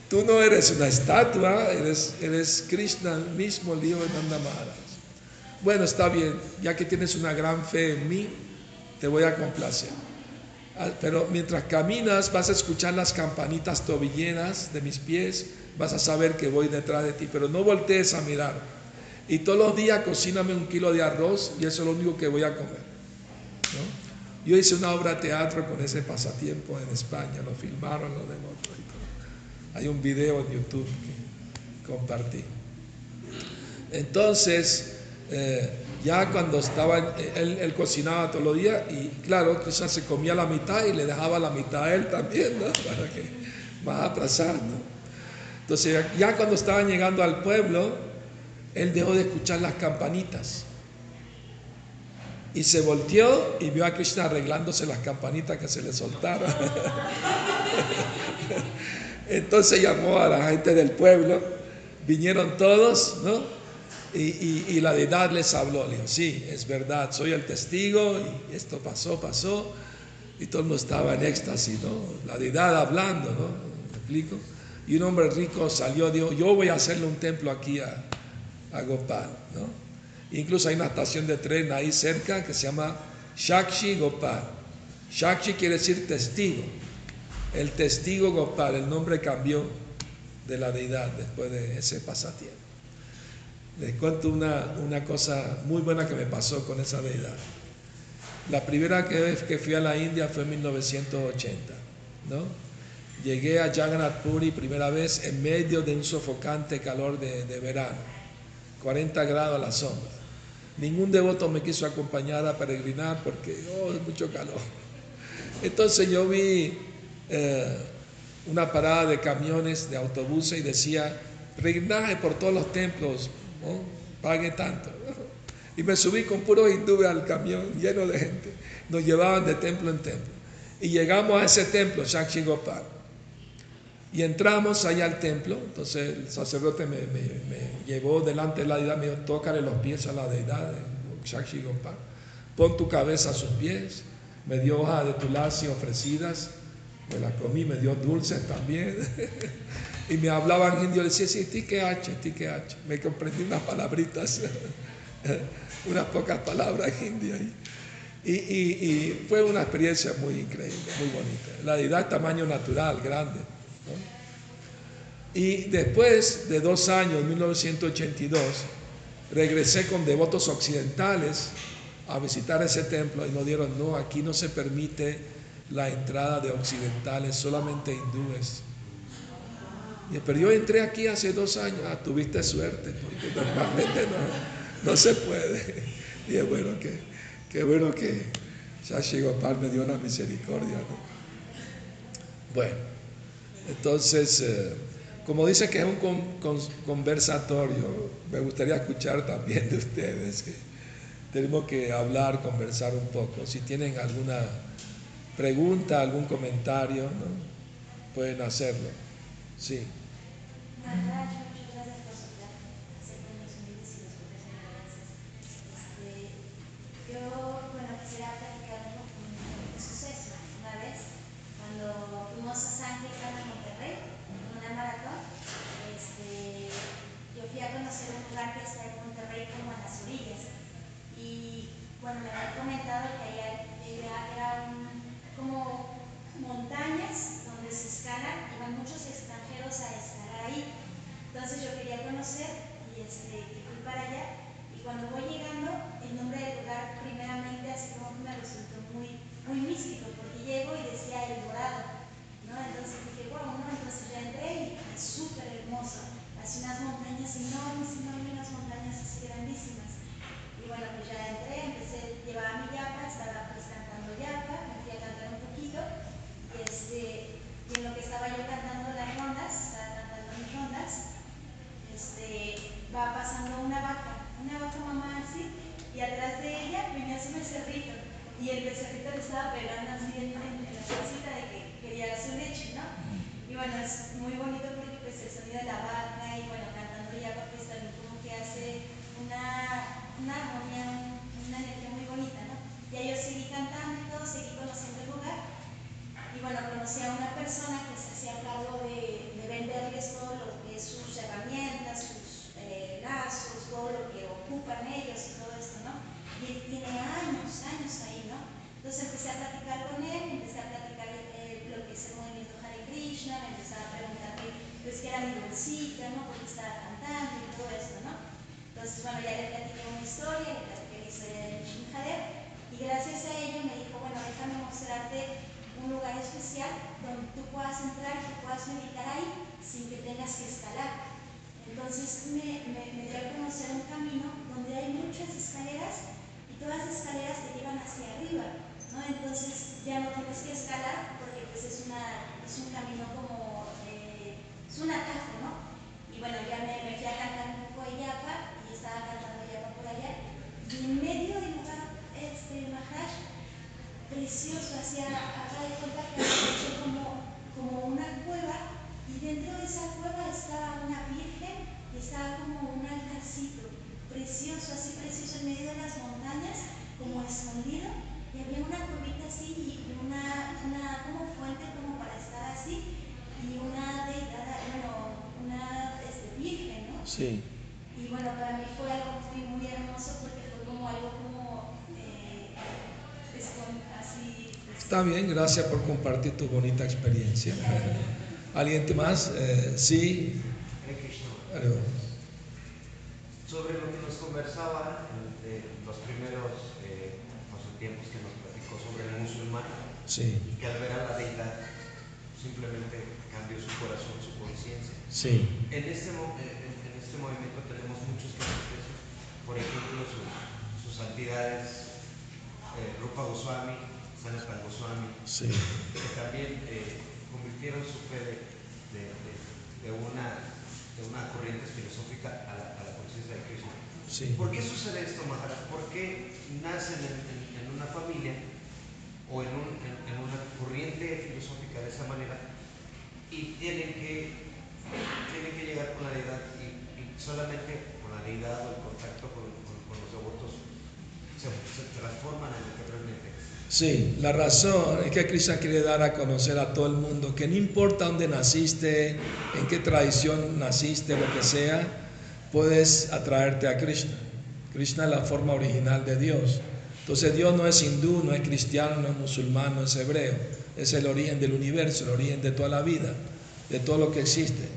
tú no eres una estatua, eres, eres Krishna mismo, el hijo de Nanda Bueno, está bien, ya que tienes una gran fe en mí, te voy a complacer. Ah, pero mientras caminas vas a escuchar las campanitas tobilleras de mis pies, vas a saber que voy detrás de ti, pero no voltees a mirar. Y todos los días cocíname un kilo de arroz y eso es lo único que voy a comer. Yo hice una obra de teatro con ese pasatiempo en España, lo filmaron, lo demostró Hay un video en YouTube que compartí. Entonces, eh, ya cuando estaba, él, cocinaba todos los días y claro, quizás se comía la mitad y le dejaba la mitad a él también, ¿no? [laughs] Para que más atrasar, Entonces, ya cuando estaban llegando al pueblo, él dejó de escuchar las campanitas y se volteó y vio a Krishna arreglándose las campanitas que se le soltaron. [laughs] Entonces llamó a la gente del pueblo, vinieron todos, ¿no? Y, la deidad les habló, le dijo, sí, es verdad, soy el testigo y esto pasó, pasó. Y todo el mundo estaba en éxtasis, ¿no? La deidad hablando, ¿no? ¿Me explico? Y un hombre rico salió, dijo, yo voy a hacerle un templo aquí a, a Gopal, ¿no? Incluso hay una estación de tren ahí cerca que se llama Shakshi Gopal. Shakshi quiere decir testigo. El testigo Gopal, el nombre cambió de la deidad después de ese pasatiempo. Les cuento una, una cosa muy buena que me pasó con esa deidad. La primera vez que fui a la India fue en 1980, ¿no? Llegué a Jagannath Puri primera vez en medio de un sofocante calor de, de verano, 40 grados a la sombra. Ningún devoto me quiso acompañar a peregrinar porque, oh, es mucho calor. Entonces yo vi eh, una parada de camiones, de autobuses y decía, peregrinaje por todos los templos, pague tanto. Y me subí con puro hindú al camión lleno de gente. Nos llevaban de templo en templo. Y llegamos a ese templo, Shakshi Gopal. Y entramos allá al templo. Entonces el sacerdote me, llevó delante de la deidad, me dijo, tócale los pies a la deidad, Shakshi Gopal. Pon tu cabeza a sus pies. Me dio hoja de tulasi ofrecidas. Me la comí, me dio dulces también. [laughs] y me hablaban indio. Le decía, sí, ti que H, ti que H. Me comprendí unas palabritas. [laughs] unas pocas palabras indio ahí. Y, fue una experiencia muy increíble, muy bonita. La deidad tamaño natural, grande. Y después de dos años, en 1982, regresé con devotos occidentales a visitar ese templo y nos dieron, no, aquí no se permite la entrada de occidentales, solamente hindúes. Pero yo entré aquí hace dos años, ah, tuviste suerte, porque normalmente no, no se puede. Y es bueno que, qué bueno que Shashi Gopal me dio una misericordia. Bueno, entonces, eh, como dice que es un conversatorio, me gustaría escuchar también de ustedes. Tenemos que hablar, conversar un poco. Si tienen alguna pregunta, algún comentario, pueden hacerlo. Sí. ¿no? Entonces ya no tienes que escalar porque pues es, una, es un camino como, eh, es un atajo, ¿no? Y bueno, ya me metí a cantar un poco Yapa y estaba cantando Yapa por allá y en medio dibujaba este Maharaj precioso, hacía, acá de cuenta que como, como una cueva y dentro de esa cueva estaba una virgen y estaba como un altarcito, precioso, así precioso, en medio de las montañas, como escondido. Sí. Y bueno, para mí fue algo muy, hermoso porque fue como algo como eh, así. Está bien, gracias por compartir tu bonita experiencia. [laughs] ¿Alguien más? Eh, sí. Sobre lo que nos conversaba en los primeros eh, tiempos que el musulmán sí. y que al ver a la deidad simplemente cambió su corazón, su conciencia. Sí. En este momento este movimiento tenemos muchos casos por ejemplo, sus, santidades, eh, Rupa Goswami, Sanatan Goswami, sí. que también eh, convirtieron su fe de, una, de una corriente filosófica a la, a la conciencia de Cristo. ¿Por qué sucede esto, Maharaj? ¿Por qué nacen en, una familia o en, en, una corriente filosófica de esa manera y tienen que, tienen que llegar con la deidad y, solamente con la deidad o el contacto con, los devotos se, transforman en lo que realmente Sí, la razón es que Krishna quiere dar a conocer a todo el mundo que no importa dónde naciste, en qué tradición naciste, lo que sea, puedes atraerte a Krishna. Krishna es la forma original de Dios. Entonces Dios no es hindú, no es cristiano, no es musulmán, no es hebreo. Es el origen del universo, el origen de toda la vida, de todo lo que existe.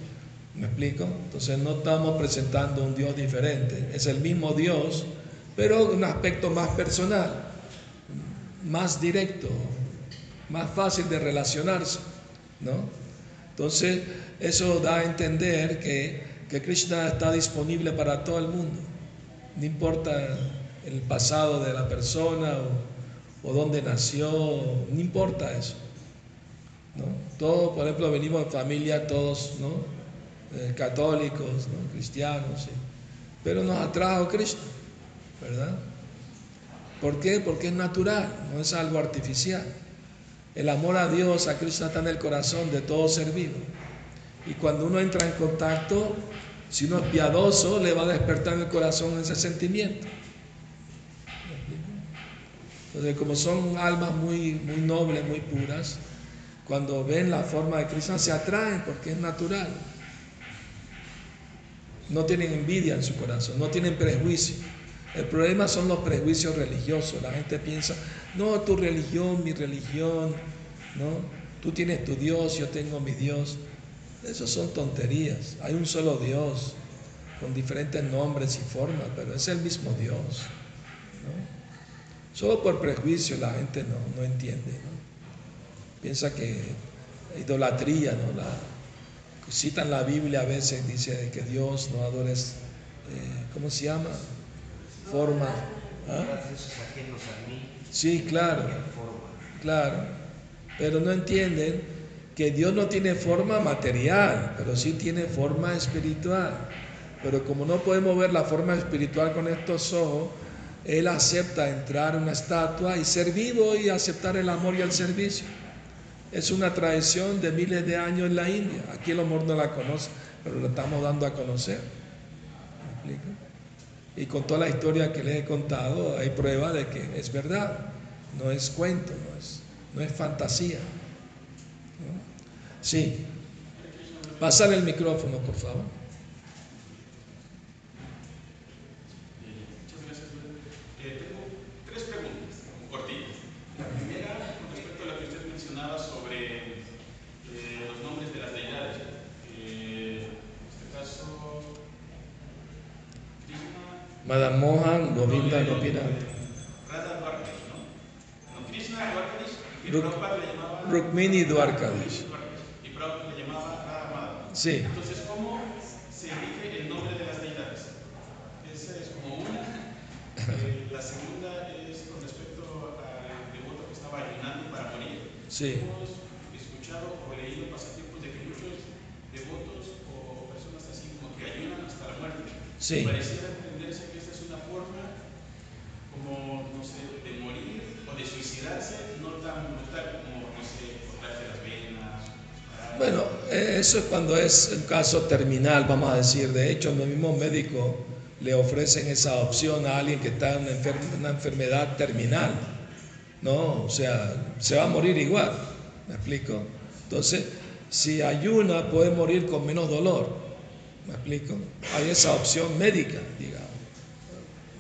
¿Me explico? Entonces no estamos presentando un Dios diferente. Es el mismo Dios, pero un aspecto más personal, más directo, más fácil de relacionarse. ¿no? Entonces eso da a entender que que Krishna está disponible para todo el mundo. No importa el pasado de la persona o, dónde nació, no importa eso. ¿no? Todos, por ejemplo, venimos de familia, todos ¿no? Eh, católicos, cristianos, pero nos atrajo Cristo, ¿verdad? ¿Por qué? Porque es natural, no es algo artificial. El amor a Dios, a Cristo está en el corazón de todo ser vivo. Y cuando uno entra en contacto, si uno es piadoso, le va a despertar en el corazón ese sentimiento. Entonces, como son almas muy, muy nobles, muy puras, cuando ven la forma de Cristo se atraen porque es natural. No tienen envidia en su corazón, no tienen prejuicio. El problema son los prejuicios religiosos. La gente piensa, no, tu religión, mi religión, ¿no? Tú tienes tu Dios, yo tengo mi Dios. Esas son tonterías. Hay un solo Dios con diferentes nombres y formas, pero es el mismo Dios. Solo por prejuicio la gente no, entiende. Piensa que idolatría, ¿no? La, citan la Biblia a veces, dice que Dios no adores, eh, ¿cómo se llama? Forma. ¿ah? Sí, claro. Claro. Pero no entienden que Dios no tiene forma material, pero sí tiene forma espiritual. Pero como no podemos ver la forma espiritual con estos ojos, Él acepta entrar en una estatua y ser vivo y aceptar el amor y el servicio. Es una tradición de miles de años en la India. Aquí el amor no la conoce, pero lo estamos dando a conocer. ¿Me explico? Y con toda la historia que les he contado, hay prueba de que es verdad. No es cuento, no es, no es fantasía. Sí. Pasar el micrófono, por favor. Muchas gracias. Eh, tengo tres preguntas, cortitas. La primera, con respecto a lo que usted mencionaba sobre eh, los nombres de las deidades. Eh, en este caso, Krishna. Madame Mohan, Govinda. Radha ¿no? No, Krishna Dwarkadish y Prabhupada le llamaba. Rukmini Dwarkadish. Sí. Entonces, ¿cómo se elige el nombre de las deidades? Esa es como una. Eh, la segunda es con respecto al devoto que estaba ayunando para morir. Sí. Hemos escuchado o leído pasatiempos de que muchos devotos o personas así como que ayunan hasta la muerte. Sí. Pareciera eso es cuando es un caso terminal, vamos a decir. De hecho, los mismos médicos le ofrecen esa opción a alguien que está en una, enfermedad terminal. ¿No? O sea, se va a morir igual. ¿Me explico? Entonces, si ayuna, puede morir con menos dolor. ¿Me explico? Hay esa opción médica, digamos.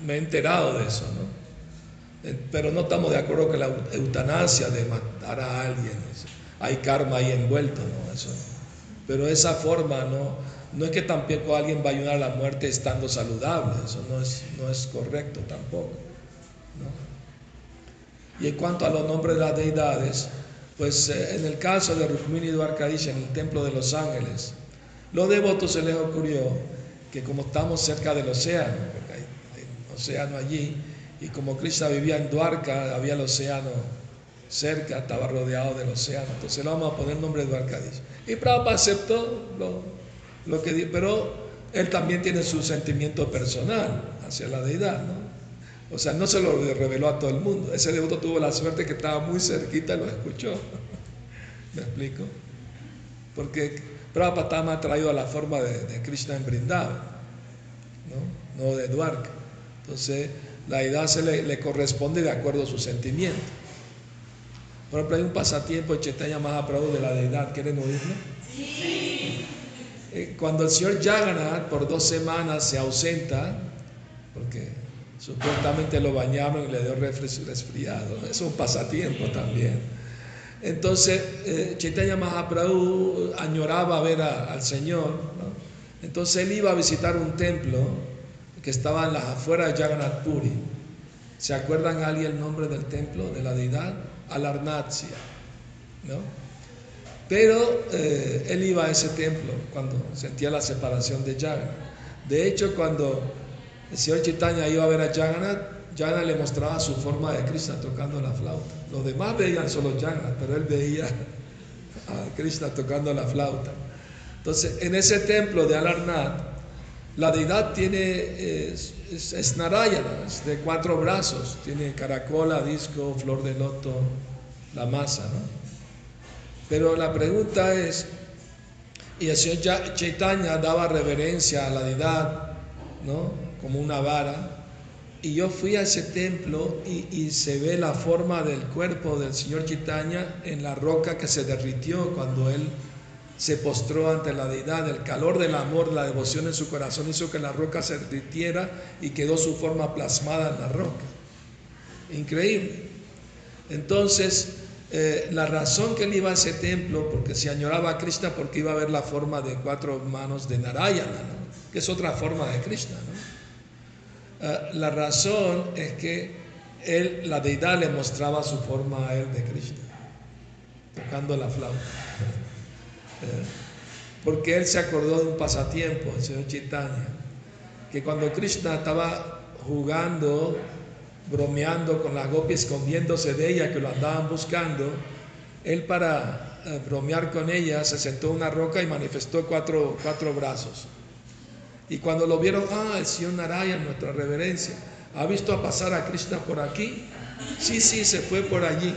Me he enterado de eso, ¿no? Eh, pero no estamos de acuerdo con la eutanasia de matar a alguien hay karma ahí envuelto, ¿no? Eso, pero esa forma no, no es que tampoco alguien va a ayudar a la muerte estando saludable, eso no es, no es correcto tampoco. ¿no? Y en cuanto a los nombres de las deidades, pues eh, en el caso de Rukmini Dwarkadish en el templo de los ángeles, los devotos se les ocurrió que como estamos cerca del océano, porque hay, océano allí, y como Krishna vivía en Dwarka, había el océano cerca, estaba rodeado del océano. Entonces le vamos a poner el nombre de Dwarkadish. Y Prabhupada aceptó lo, lo que dijo, pero él también tiene su sentimiento personal hacia la deidad, ¿no? O sea, no se lo reveló a todo el mundo. Ese devoto tuvo la suerte que estaba muy cerquita y lo escuchó. [laughs] ¿Me explico? Porque Prabhupada estaba más atraído a la forma de, Krishna en Vrindavan, ¿no? no de Dwarka. Entonces, la edad se le, corresponde de acuerdo a su sentimiento. Por ejemplo, hay un pasatiempo de Chaitanya Mahaprabhu de la deidad. ¿Quieren oírlo? Sí. Eh, cuando el señor Jagannath por dos semanas se ausenta, porque supuestamente lo bañaron y le dio resfriado, es un pasatiempo también. Entonces, eh, Chaitanya Mahaprabhu añoraba ver al Señor. Entonces él iba a visitar un templo que estaba en las afueras de Jagannath Puri. ¿Se acuerdan alguien el nombre del templo, de la deidad? Alarnatia. ¿no? Pero eh, él iba a ese templo cuando sentía la separación de Jagannath. De hecho, cuando el señor Chaitanya iba a ver a Jagannath, Jagannath le mostraba su forma de Krishna tocando la flauta. Los demás veían solo Jagannath, pero él veía a Krishna tocando la flauta. Entonces, en ese templo de Alarnath, la deidad tiene, es, Narayana, es de cuatro brazos, tiene caracola, disco, flor de loto, la masa, ¿no? Pero la pregunta es, y el señor Chaitanya daba reverencia a la deidad, ¿no? Como una vara, y yo fui a ese templo y, y, se ve la forma del cuerpo del señor Chaitanya en la roca que se derritió cuando él se postró ante la deidad, el calor del amor, la devoción en su corazón hizo que la roca se derritiera y quedó su forma plasmada en la roca. Increíble. Entonces, eh, la razón que él iba a ese templo, porque se añoraba a Krishna, porque iba a ver la forma de cuatro manos de Narayana, que es otra forma de Krishna. Eh, la razón es que él, la deidad le mostraba su forma a él de Krishna, tocando la flauta. Eh, porque él se acordó de un pasatiempo, el señor Chaitanya, que cuando Krishna estaba jugando, bromeando con la gopis, escondiéndose de ella, que lo andaban buscando, él para eh, bromear con ella se sentó en una roca y manifestó cuatro, cuatro brazos. Y cuando lo vieron, ah, el señor Narayan, nuestra reverencia, ¿ha visto pasar a Krishna por aquí? Sí, sí, se fue por allí.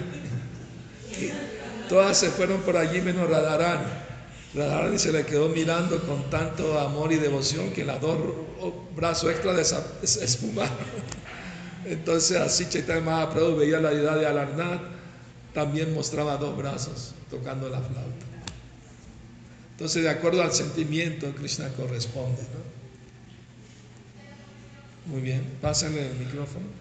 todas se fueron por allí menos Radharani. Radharani se le quedó mirando con tanto amor y devoción que las dos brazos extra esfumaron. [laughs] Entonces así Chaitanya Mahaprabhu veía la deidad de Alarnath, también mostraba dos brazos tocando la flauta. Entonces de acuerdo al sentimiento Krishna corresponde. Muy bien, pásenle el micrófono.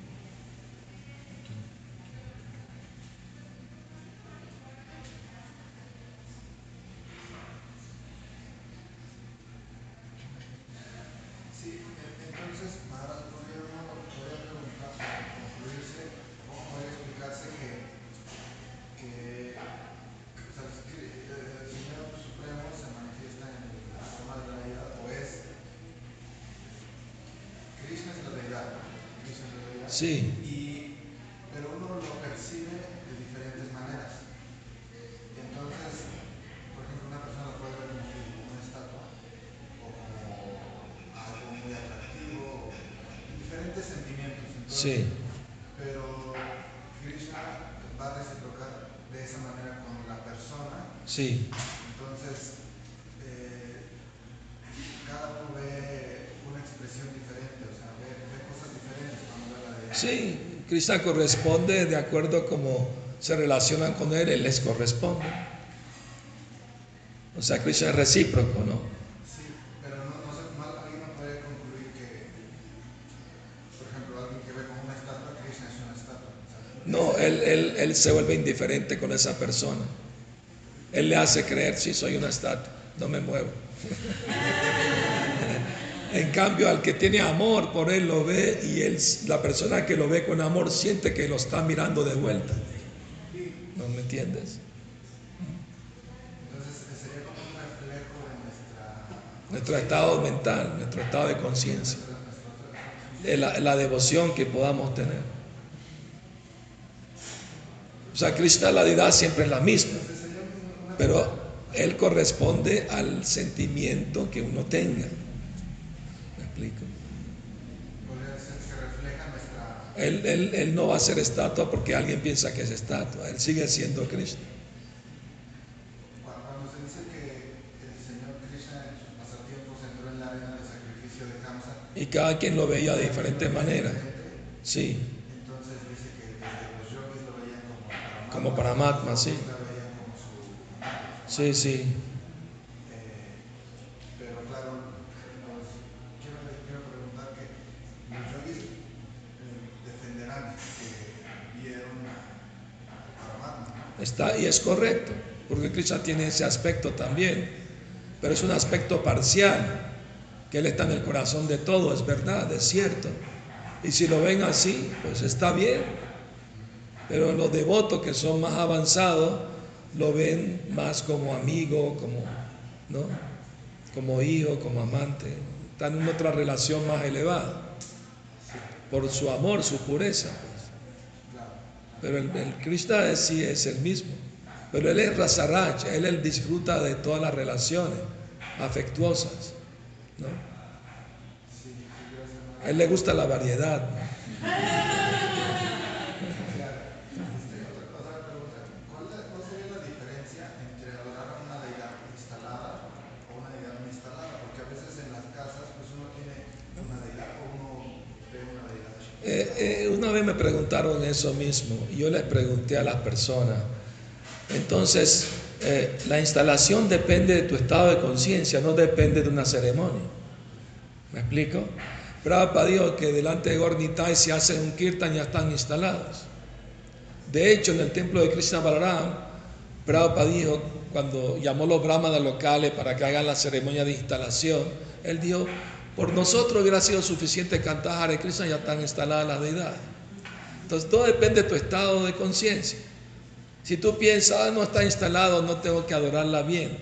Sí. Y, pero uno lo percibe de diferentes maneras. Entonces, por ejemplo, una persona puede ver como una estatua o como algo muy atractivo, diferentes sentimientos. sí. Pero Krishna va a reciprocar de esa manera con la persona. Sí. Sí, Krishna corresponde de acuerdo a cómo se relacionan con él, él les corresponde. O sea, Krishna es recíproco, ¿no? Sí, pero no, no, alguien no puede concluir que, por ejemplo, alguien que ve como una estatua, Krishna es una estatua. no, él, él, él se vuelve indiferente con esa persona. Él le hace creer, sí, soy una estatua, no me muevo. [laughs] En cambio, al que tiene amor por él lo ve y él, la persona que lo ve con amor siente que lo está mirando de vuelta. ¿No me entiendes? Entonces sería como un reflejo de. Nuestro estado mental, nuestro estado de conciencia. La, devoción que podamos tener. sea, Krishna, la deidad siempre es la misma, pero él corresponde al sentimiento que uno tenga. ¿Me explico? Él, él, él, no va a ser estatua porque alguien piensa que es estatua, él sigue siendo Krishna. Cuando se dice que el Señor Krishna en sus pasatiempos entró en la arena de sacrificio de Kamsa. Y cada quien lo veía de diferente manera. Sí. Entonces dice que los yogis lo veían como Como Paramatma, sí. Sí, sí. pero claro, nos, quiero, quiero, preguntar que los yogis defenderán que vieron a Paramatma. Está, y es correcto, porque Krishna tiene ese aspecto también, pero es un aspecto parcial, que Él está en el corazón de todo, es verdad, es cierto. Y si lo ven así, pues está bien. Pero los devotos que son más avanzados, lo ven más como amigo, como, ¿no? como hijo, como amante. Están en otra relación más elevada. Por su amor, su pureza. Pero el, el Krishna sí es el mismo. Pero él es Rasaraj, él, disfruta de todas las relaciones afectuosas. ¿no? A él le gusta la variedad. Eh, eh, una vez me preguntaron eso mismo yo les pregunté a las personas. Entonces, eh, la instalación depende de tu estado de conciencia, no depende de una ceremonia. ¿Me explico? Prabhupada dijo que delante de Gornitai si hacen un kirtan ya están instalados. De hecho, en el templo de Krishna Balaram, Prabhupada dijo, cuando llamó a los brahmanas locales para que hagan la ceremonia de instalación, él dijo, por nosotros hubiera sido suficiente cantar Hare Krishna, ya están instaladas las deidades. Entonces todo depende de tu estado de conciencia. Si tú piensas, ah, no está instalado, no tengo que adorarla bien,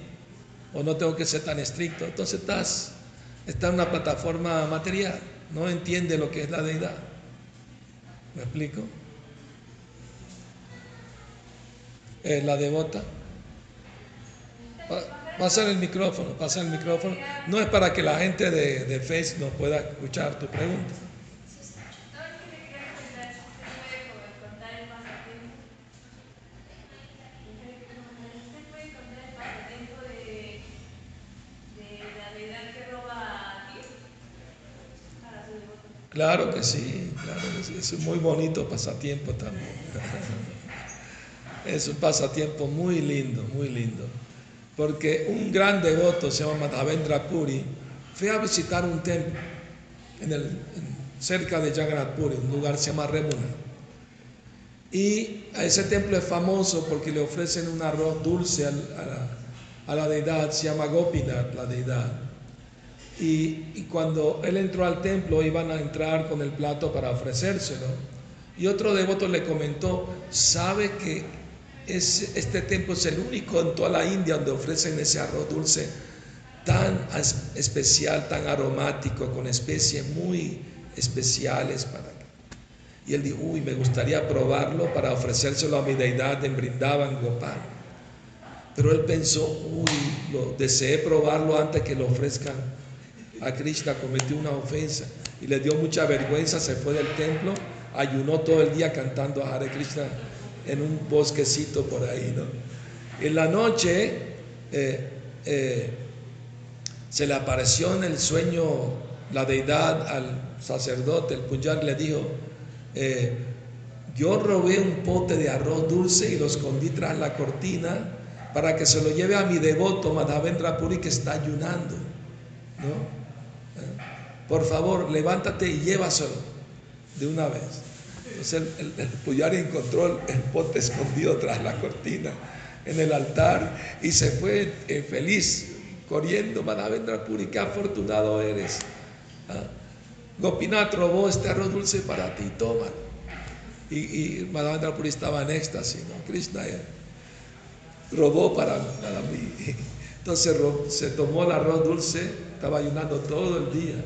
o no tengo que ser tan estricto, entonces estás, estás en una plataforma material, no entiende lo que es la deidad. ¿Me explico? Eh, la devota. Pasa el micrófono, pasa el micrófono. No es para que la gente de, de no pueda escuchar tu pregunta. Claro que sí, claro que sí. Es un muy bonito pasatiempo también. Es un pasatiempo muy lindo, muy lindo porque un gran devoto se llama Madhavendra Puri fue a visitar un templo en el, cerca de Jagannath Puri, un lugar que se llama Remuna. Y ese templo es famoso porque le ofrecen un arroz dulce a, la, a la, deidad, se llama Gopinath, la deidad. Y, cuando él entró al templo iban a entrar con el plato para ofrecérselo. Y otro devoto le comentó, ¿sabe que este templo es el único en toda la India donde ofrecen ese arroz dulce tan especial, tan aromático, con especies muy especiales para y él dijo, uy, me gustaría probarlo para ofrecérselo a mi deidad en Brindavan, Gopal. Pero él pensó, uy, lo, deseé probarlo antes que lo ofrezcan a Krishna, cometió una ofensa y le dio mucha vergüenza, se fue del templo, ayunó todo el día cantando a Hare Krishna en un bosquecito por ahí, ¿no? En la noche eh, eh, se le apareció en el sueño la deidad al sacerdote, el punyar le dijo, eh, yo robé un pote de arroz dulce y lo escondí tras la cortina para que se lo lleve a mi devoto Madhavendra Puri que está ayunando, ¿no? Por favor, levántate y llévaselo de una vez. Entonces el, el, Puyari encontró el, pote escondido tras la cortina en el altar y se fue eh, feliz corriendo. Madhavendra Puri, qué afortunado eres. ¿Ah? Gopinath robó este arroz dulce para ti, toma. Y, y Madhavendra Puri estaba en éxtasis, ¿no? Krishna eh, robó para, para mí. [laughs] Entonces se tomó el arroz dulce, estaba ayunando todo el día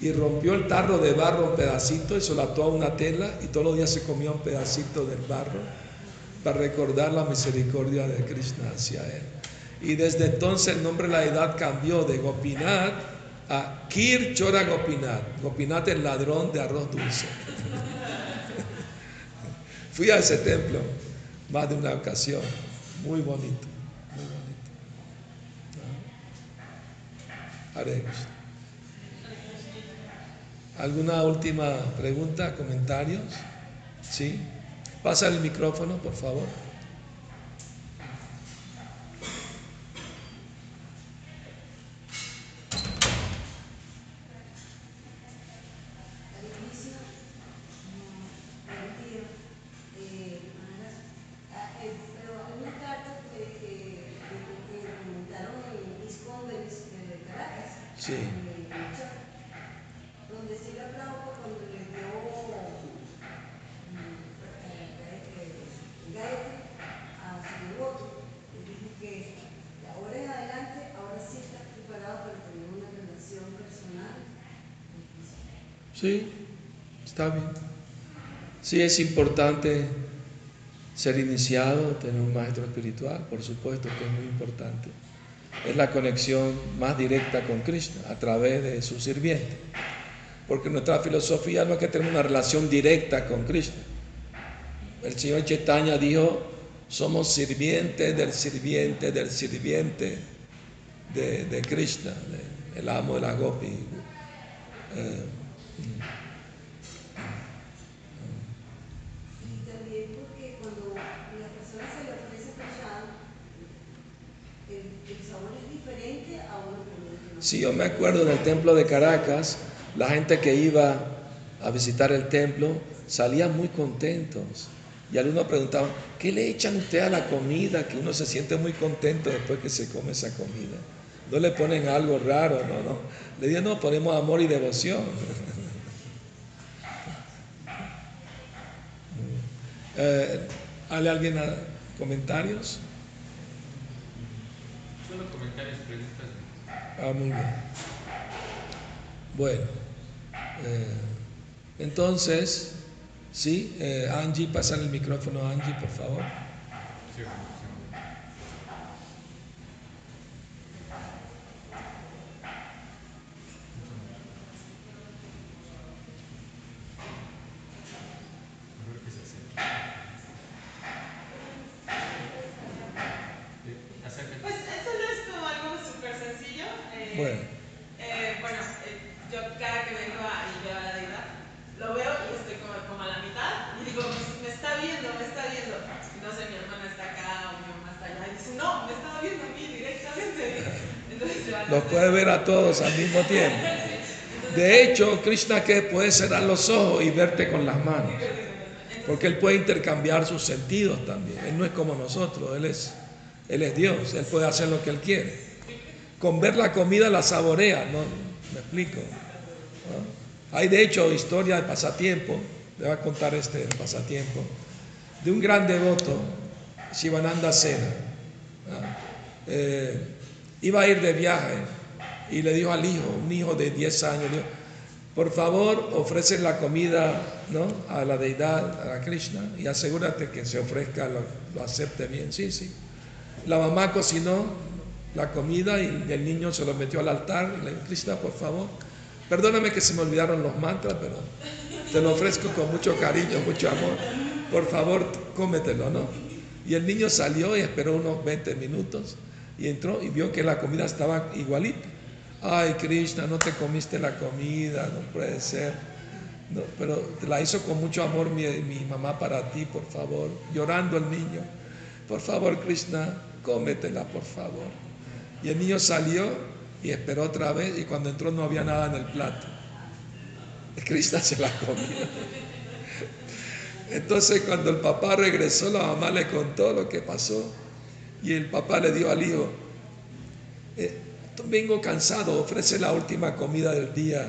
y rompió el tarro de barro en pedacitos y se lo ató a una tela y todos los días se comía un pedacito del barro para recordar la misericordia de Krishna hacia él. Y desde entonces el nombre de la edad cambió de Gopinath a Kir Chora Gopinath. Gopinath el ladrón de arroz dulce. [laughs] Fui a ese templo más de una ocasión. Muy bonito, bonito. ¿Alguna última pregunta, comentarios? ¿Sí? Pasa el micrófono, por favor. Sí, está bien. Sí es importante ser iniciado, tener un maestro espiritual, por supuesto que es muy importante. Es la conexión más directa con Krishna a través de su sirviente. Porque nuestra filosofía no es que tenemos una relación directa con Krishna. El Señor Chaitanya dijo, somos sirvientes del sirviente del sirviente de, Krishna, el amo de la Gopi. Eh, y también porque cuando la persona se le el, sabor es diferente a uno que Sí, yo me acuerdo del templo de Caracas, la gente que iba a visitar el templo salía muy contentos. Y algunos preguntaban, ¿qué le echan usted a la comida? Que uno se siente muy contento después que se come esa comida. No le ponen algo raro, no, no. Le dije, no, ponemos amor y devoción. [laughs] Eh, ¿Hay alguien a comentarios? Solo comentarios, preguntas. Ah, muy bien. Bueno, eh, entonces, sí, eh, Angie, pasa el micrófono a Angie, por favor. Sí, De hecho, Krishna que puede cerrar los ojos y verte con las manos. Porque Él puede intercambiar sus sentidos también. Él no es como nosotros, Él es, él es Dios, Él puede hacer lo que Él quiere. Con ver la comida la saborea, ¿no? ¿Me explico? Hay de hecho historia de pasatiempo, le voy a contar este pasatiempo, de un gran devoto, Shivananda Sena. Eh, iba a ir de viaje y le dijo al hijo, un hijo de 10 años, por favor ofrece la comida ¿no? a la deidad, a Krishna, y asegúrate que se ofrezca, lo, acepte bien. Sí, sí. La mamá cocinó la comida y el niño se lo metió al altar y le dijo, Krishna, por favor, perdóname que se me olvidaron los mantras, pero te lo ofrezco con mucho cariño, mucho amor. Por favor, cómetelo, ¿no? Y el niño salió y esperó unos 20 minutos y entró y vio que la comida estaba igualita. Ay, Krishna, no te comiste la comida, no puede ser. Pero la hizo con mucho amor mi, mi, mamá para ti, por favor. Llorando el niño. Por favor, Krishna, cómetela, por favor. Y el niño salió y esperó otra vez y cuando entró no había nada en el plato. Krishna se la comió. Entonces cuando el papá regresó, la mamá le contó lo que pasó. Y el papá le dio al hijo, eh, vengo cansado, ofrece la última comida del día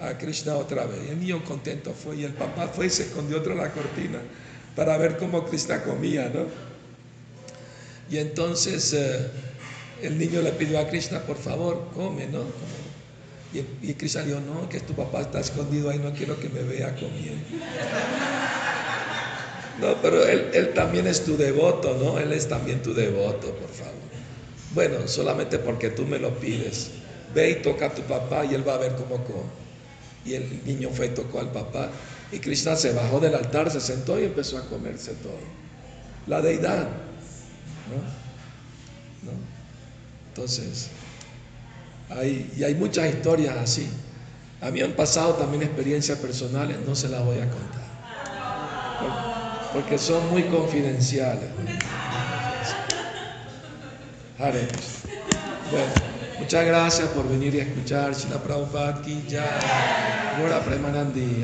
a Krishna otra vez. Y el niño contento fue y el papá fue y se escondió tras la cortina para ver cómo Krishna comía, ¿no? Y entonces eh, el niño le pidió a Krishna, por favor, come, ¿no? Y, y Krishna dijo, no, que tu papá está escondido ahí, no quiero que me vea comiendo. No, pero él, él también es tu devoto, ¿no? Él es también tu devoto, por favor. Bueno, solamente porque tú me lo pides. Ve y toca a tu papá y él va a ver cómo come. Y el niño fue y tocó al papá. Y Krishna se bajó del altar, se sentó y empezó a comerse todo. La deidad. ¿no? ¿No? Entonces, hay, y hay muchas historias así. A mí han pasado también experiencias personales, no se las voy a contar. Porque son muy confidenciales. Bueno, muchas gracias por venir y escuchar. Shila Prabhupada ki. Ahora Premanandi